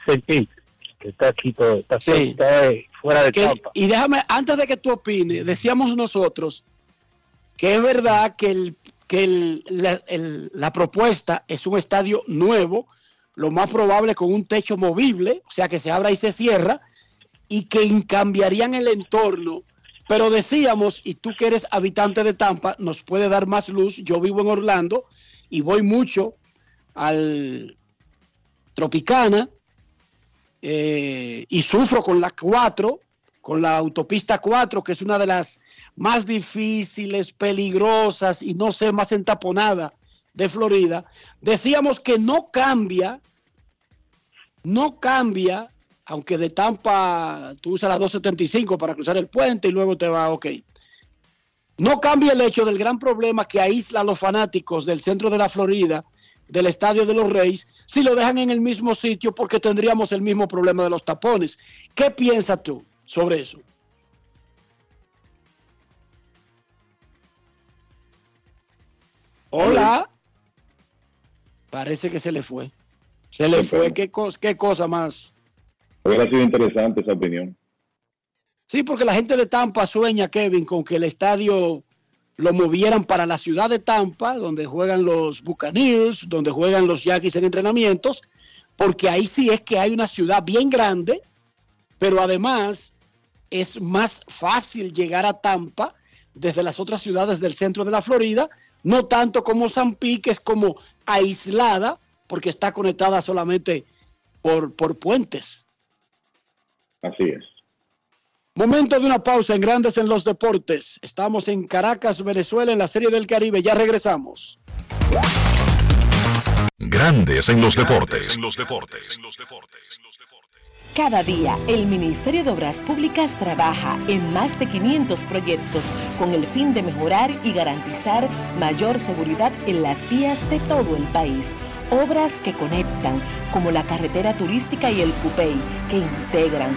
que está aquí, todo, está, está, fuera de Que- Tampa. y déjame, antes de que tú opines, decíamos nosotros que es verdad que, el, que el- la, el- la propuesta es un estadio nuevo, lo más probable con un techo movible, o sea que se abra y se cierra, y que cambiarían el entorno. Pero decíamos, y tú que eres habitante de Tampa, nos puede dar más luz. Yo vivo en Orlando y voy mucho al Tropicana eh, y sufro con la 4, con la autopista 4, que es una de las más difíciles, peligrosas y no sé, más entaponada de Florida. Decíamos que no cambia, no cambia, aunque de Tampa tú usas la 275 para cruzar el puente y luego te va, ok. No cambia el hecho del gran problema que aísla a los fanáticos del centro de la Florida, del estadio de los Reyes, si lo dejan en el mismo sitio porque tendríamos el mismo problema de los tapones. ¿Qué piensas tú sobre eso? Hola. Parece que se le fue. Se le fue. ¿Qué, cos- qué cosa más? Hubiera sido interesante esa opinión. Sí, porque la gente de Tampa sueña, Kevin, con que el estadio lo movieran para la ciudad de Tampa, donde juegan los Buccaneers, donde juegan los Yankees en entrenamientos, porque ahí sí es que hay una ciudad bien grande, pero además es más fácil llegar a Tampa desde las otras ciudades del centro de la Florida, no tanto como San Pi, que es como aislada, porque está conectada solamente por, por puentes. Así es. Momento de una pausa en Grandes en los Deportes. Estamos en Caracas, Venezuela, en la Serie del Caribe. Ya regresamos. Grandes Grandes en los deportes. Cada día, el Ministerio de Obras Públicas trabaja en más de 500 proyectos con el fin de mejorar y garantizar mayor seguridad en las vías de todo el país. Obras que conectan, como la carretera turística y el Cupey, que integran,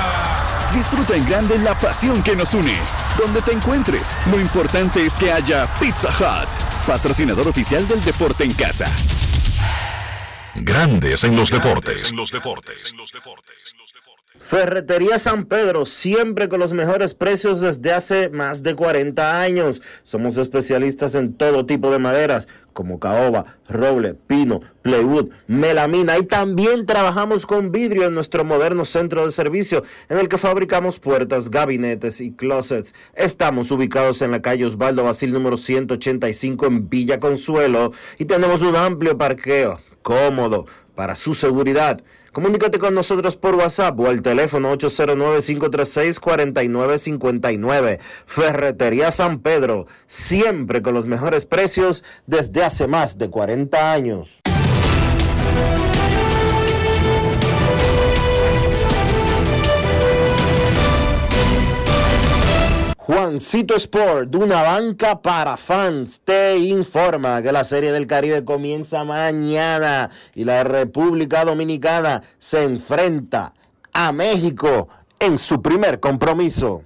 Disfruta en grande la pasión que nos une. Donde te encuentres, lo importante es que haya Pizza Hut, patrocinador oficial del deporte en casa. Grandes en los deportes. Ferretería San Pedro, siempre con los mejores precios desde hace más de 40 años. Somos especialistas en todo tipo de maderas, como caoba, roble, pino, plywood, melamina y también trabajamos con vidrio en nuestro moderno centro de servicio en el que fabricamos puertas, gabinetes y closets. Estamos ubicados en la calle Osvaldo Basil número 185 en Villa Consuelo y tenemos un amplio parqueo cómodo para su seguridad. Comunícate con nosotros por WhatsApp o al teléfono 809-536-4959. Ferretería San Pedro, siempre con los mejores precios desde hace más de 40 años. Juancito Sport, una banca para fans, te informa que la Serie del Caribe comienza mañana y la República Dominicana se enfrenta a México en su primer compromiso.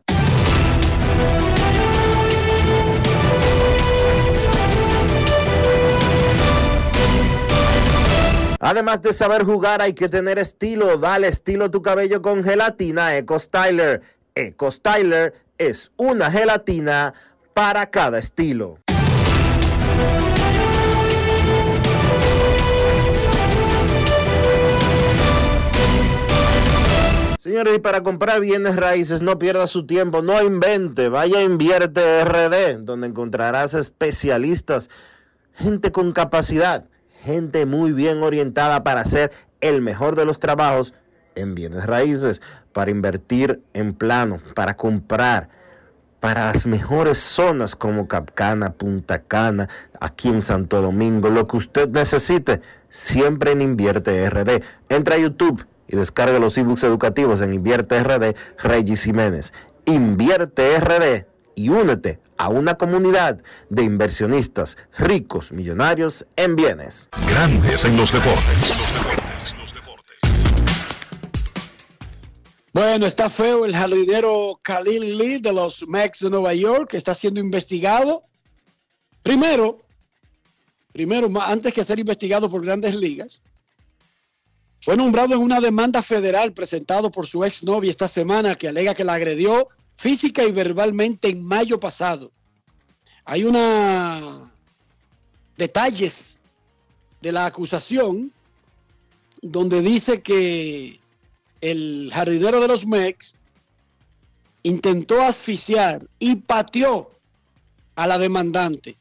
Además de saber jugar, hay que tener estilo. Dale estilo a tu cabello con gelatina Eco Styler. Eco Styler es una gelatina para cada estilo. Señores, y para comprar bienes raíces, no pierda su tiempo, no invente, vaya a Invierte RD, donde encontrarás especialistas, gente con capacidad gente muy bien orientada para hacer el mejor de los trabajos en bienes raíces, para invertir en plano, para comprar, para las mejores zonas como Capcana, Punta Cana, aquí en Santo Domingo, lo que usted necesite, siempre en Invierte RD. Entra a YouTube y descarga los ebooks educativos en Invierte RD, Regis Jiménez. Invierte RD y únete a una comunidad de inversionistas ricos, millonarios en bienes. Grandes en los deportes. Bueno, está feo el jardinero Khalil Lee de los Mex de Nueva York, que está siendo investigado. Primero, primero, antes que ser investigado por grandes ligas, fue nombrado en una demanda federal presentado por su exnovia esta semana que alega que la agredió física y verbalmente en mayo pasado. Hay una detalles de la acusación donde dice que el jardinero de los Mex intentó asfixiar y pateó a la demandante.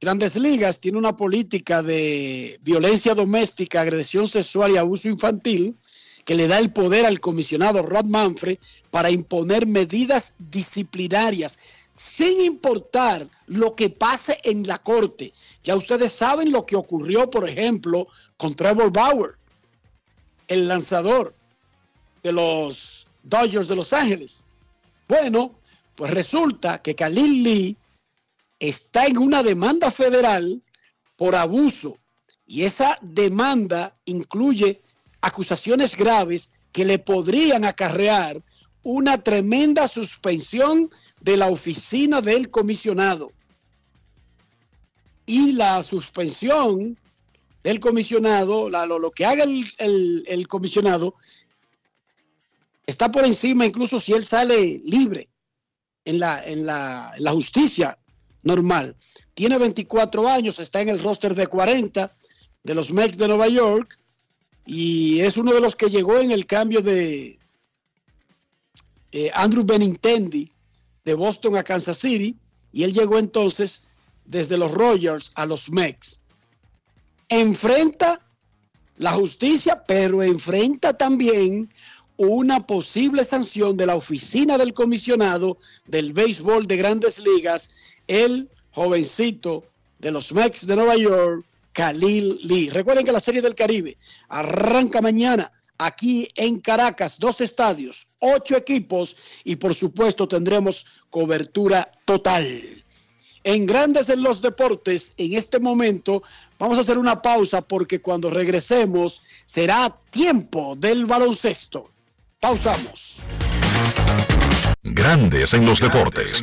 Grandes Ligas tiene una política de violencia doméstica, agresión sexual y abuso infantil que le da el poder al comisionado Rod Manfred para imponer medidas disciplinarias sin importar lo que pase en la corte. Ya ustedes saben lo que ocurrió, por ejemplo, con Trevor Bauer, el lanzador de los Dodgers de Los Ángeles. Bueno, pues resulta que Khalil Lee está en una demanda federal por abuso y esa demanda incluye acusaciones graves que le podrían acarrear una tremenda suspensión de la oficina del comisionado. Y la suspensión del comisionado, lo, que haga el, el comisionado, está por encima incluso si él sale libre en la, en la, en la justicia normal. Tiene 24 años, está en el roster de 40 de los Mets de Nueva York y es uno de los que llegó en el cambio de eh, Andrew Benintendi de Boston a Kansas City y él llegó entonces desde los Rogers a los Mets. Enfrenta la justicia, pero enfrenta también una posible sanción de la oficina del comisionado del béisbol de grandes ligas el jovencito de los Mets de Nueva York, Khalil Lee. Recuerden que la Serie del Caribe arranca mañana aquí en Caracas, dos estadios, ocho equipos y por supuesto tendremos cobertura total. En Grandes en los Deportes, en este momento vamos a hacer una pausa porque cuando regresemos será tiempo del baloncesto. Pausamos. Grandes en los deportes.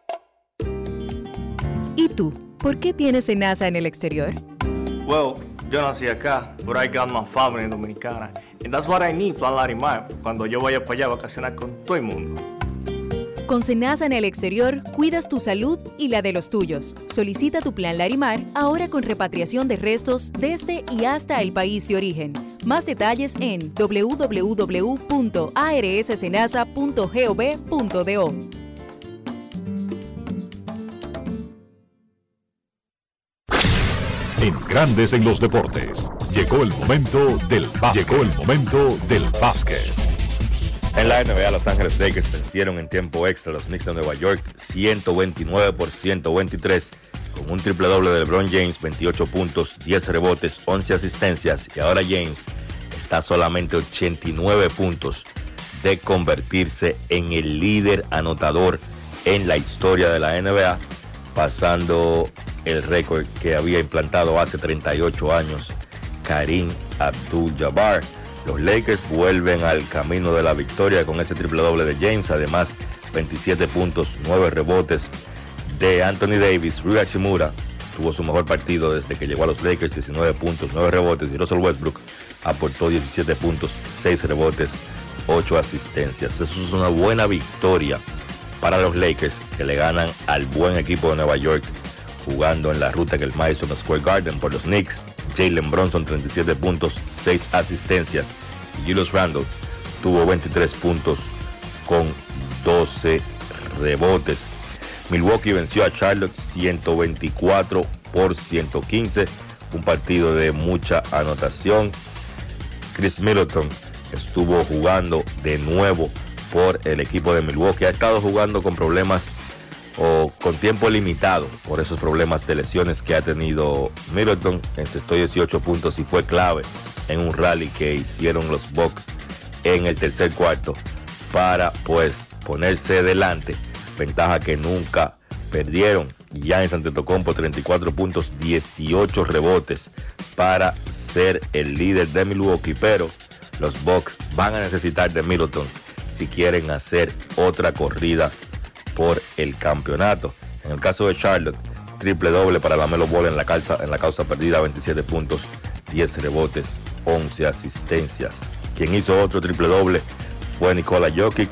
¿Y tú? ¿Por qué tienes NASA en el exterior? Well, yo nací acá, but I got my family dominicana. And that's what I need, Plan Larimar, cuando yo vaya para allá a vacacionar con todo el mundo. Con Senasa en el exterior, cuidas tu salud y la de los tuyos. Solicita tu plan Larimar ahora con repatriación de restos desde y hasta el país de origen. Más detalles en www.arssenasa.gov.do. Grandes en los Deportes, llegó el momento del básquet. Llegó el momento del básquet. En la NBA, Los Ángeles Lakers vencieron en tiempo extra a los Knicks de Nueva York 129 por 123 con un triple doble de LeBron James, 28 puntos, 10 rebotes, 11 asistencias y ahora James está solamente 89 puntos de convertirse en el líder anotador en la historia de la NBA, pasando el récord que había implantado hace 38 años Karim Abdul-Jabbar. Los Lakers vuelven al camino de la victoria con ese triple doble de James, además 27 puntos, 9 rebotes de Anthony Davis, Rui Hachimura tuvo su mejor partido desde que llegó a los Lakers, 19 puntos, 9 rebotes y Russell Westbrook aportó 17 puntos, 6 rebotes, 8 asistencias. Eso es una buena victoria para los Lakers que le ganan al buen equipo de Nueva York jugando en la ruta en el Madison Square Garden por los Knicks. Jalen Bronson 37 puntos, 6 asistencias. Y Julius Randle tuvo 23 puntos con 12 rebotes. Milwaukee venció a Charlotte 124 por 115. Un partido de mucha anotación. Chris Middleton estuvo jugando de nuevo por el equipo de Milwaukee. Ha estado jugando con problemas o con tiempo limitado por esos problemas de lesiones que ha tenido Middleton. Encestó 18 puntos y fue clave en un rally que hicieron los Bucks en el tercer cuarto para pues ponerse delante. Ventaja que nunca perdieron. Ya en por 34 puntos, 18 rebotes para ser el líder de Milwaukee. Pero los Bucks van a necesitar de Middleton si quieren hacer otra corrida por el campeonato. En el caso de Charlotte, triple doble para la Melo Ball en la, calza, en la causa perdida, 27 puntos, 10 rebotes, 11 asistencias. Quien hizo otro triple doble fue Nikola Jokic.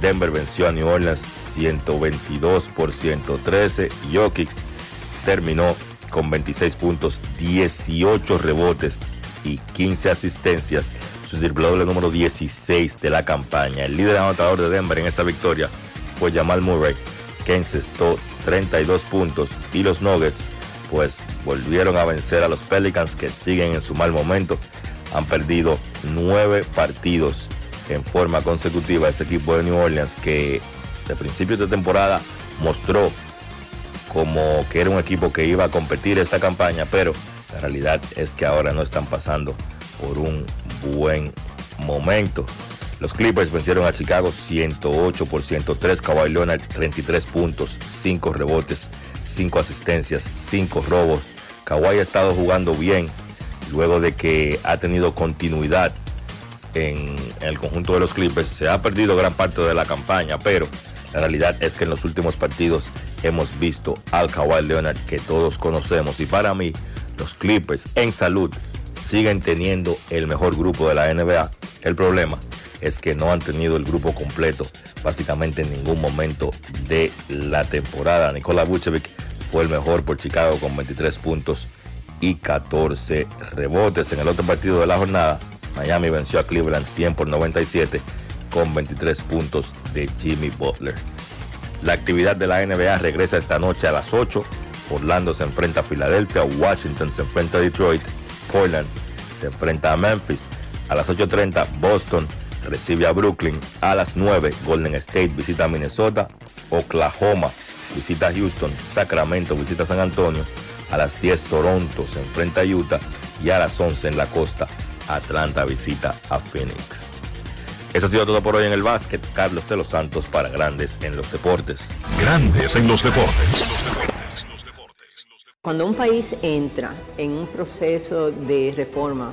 Denver venció a New Orleans 122 por 113. Jokic terminó con 26 puntos, 18 rebotes y 15 asistencias. Su triple doble número 16 de la campaña. El líder anotador de Denver en esa victoria fue Jamal Murray, que encestó 32 puntos. Y los Nuggets, pues volvieron a vencer a los Pelicans, que siguen en su mal momento. Han perdido nueve partidos en forma consecutiva. Ese equipo de New Orleans, que de principio de temporada mostró como que era un equipo que iba a competir esta campaña, pero la realidad es que ahora no están pasando por un buen momento. Los Clippers vencieron a Chicago 108 por 103. Kawhi Leonard 33 puntos, 5 rebotes, 5 asistencias, 5 robos. Kawhi ha estado jugando bien luego de que ha tenido continuidad en, el conjunto de los Clippers. Se ha perdido gran parte de la campaña, pero la realidad es que en los últimos partidos hemos visto al Kawhi Leonard que todos conocemos. Y para mí, los Clippers en salud siguen teniendo el mejor grupo de la NBA. El problema es que no han tenido el grupo completo básicamente en ningún momento de la temporada. Nikola Vucevic fue el mejor por Chicago con 23 puntos y 14 rebotes. En el otro partido de la jornada, Miami venció a Cleveland 100 por 97 con 23 puntos de Jimmy Butler. La actividad de la NBA regresa esta noche a las 8. Orlando se enfrenta a Filadelfia, Washington se enfrenta a Detroit, Portland se enfrenta a Memphis. A las 8.30 Boston recibe a Brooklyn. A las 9, Golden State visita a Minnesota. Oklahoma visita a Houston. Sacramento visita a San Antonio. A las 10, Toronto se enfrenta a Utah. Y a las 11 en la costa, Atlanta visita a Phoenix. Eso ha sido todo por hoy en el básquet. Carlos de los Santos para Grandes en los Deportes. Grandes en los Deportes. Cuando un país entra en un proceso de reforma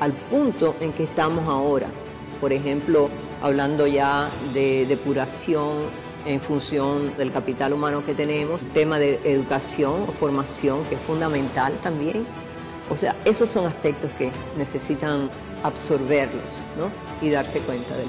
al punto en que estamos ahora. Por ejemplo, hablando ya de depuración en función del capital humano que tenemos, tema de educación o formación que es fundamental también. O sea, esos son aspectos que necesitan absorberlos y darse cuenta del